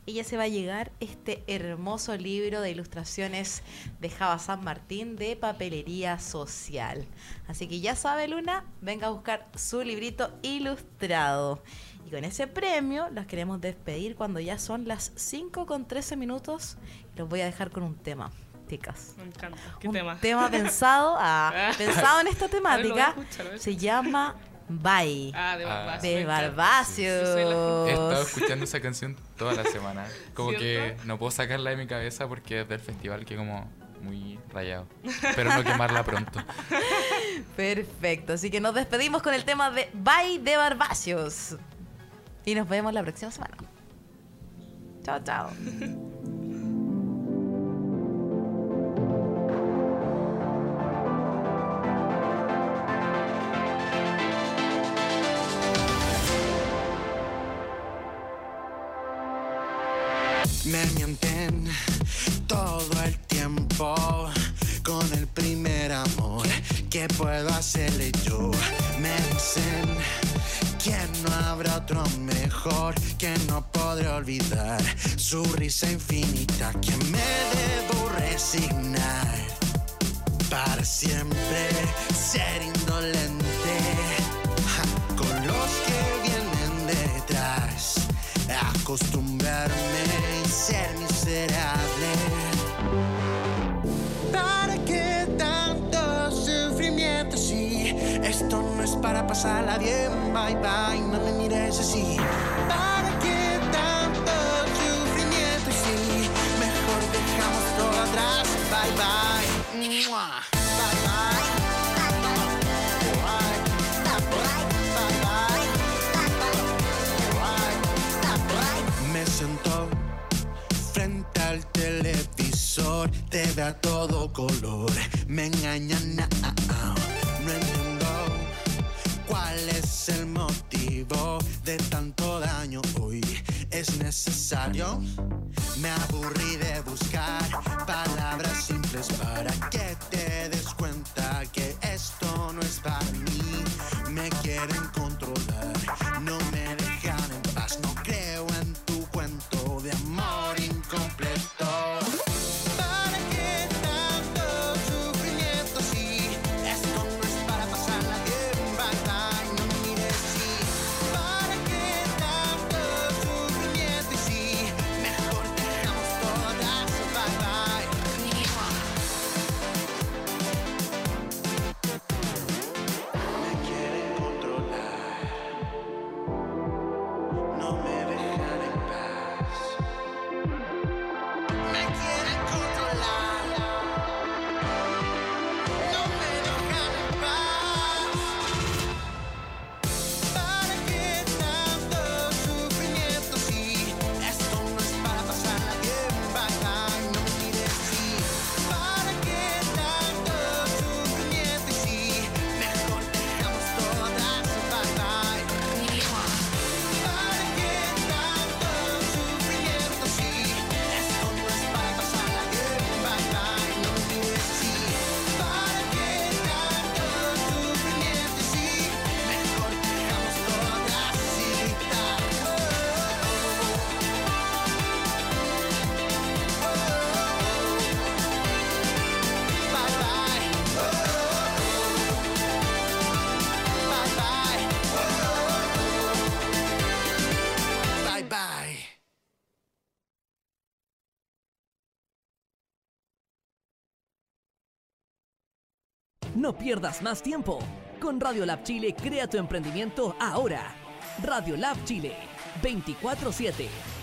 ella se va a llegar este hermoso libro de ilustraciones de Java San Martín de papelería social. Así que ya sabe Luna, venga a buscar su librito ilustrado. Y con ese premio las queremos despedir cuando ya son las 5 con 13 minutos. Los voy a dejar con un tema. Chicas. Me encanta. ¿Qué un tema? Tema pensado, ah, pensado en esta temática. Se llama Bye. Ah, de Barbacio. Barbacio. He estado escuchando esa canción toda la semana. Como que no puedo sacarla de mi cabeza porque es del festival que como muy rayado. Pero no quemarla pronto. Perfecto. Así que nos despedimos con el tema de Bye de Barbacios. Y nos vemos la próxima semana. Chao, chao. puedo hacerle yo. Me dicen que no habrá otro mejor, que no podré olvidar su risa infinita, que me debo resignar para siempre ser indolente con los que vienen detrás, acostumbrarme ser miserable. para pasarla bien. Bye bye, no me mires así. ¿Para qué tanto sufrimiento? Y sí, mejor dejamos todo atrás. Bye bye. Mua. Bye bye. Me sentó frente al televisor, te da todo color, me engañan, ah, ah, ah. no ¿Cuál es el motivo de tanto daño hoy? ¿Es necesario? Me aburrí de buscar palabras simples para que te des cuenta que esto no es para mí. Me quieren controlar, no me No pierdas más tiempo. Con Radio Lab Chile crea tu emprendimiento ahora. Radio Lab Chile 24 7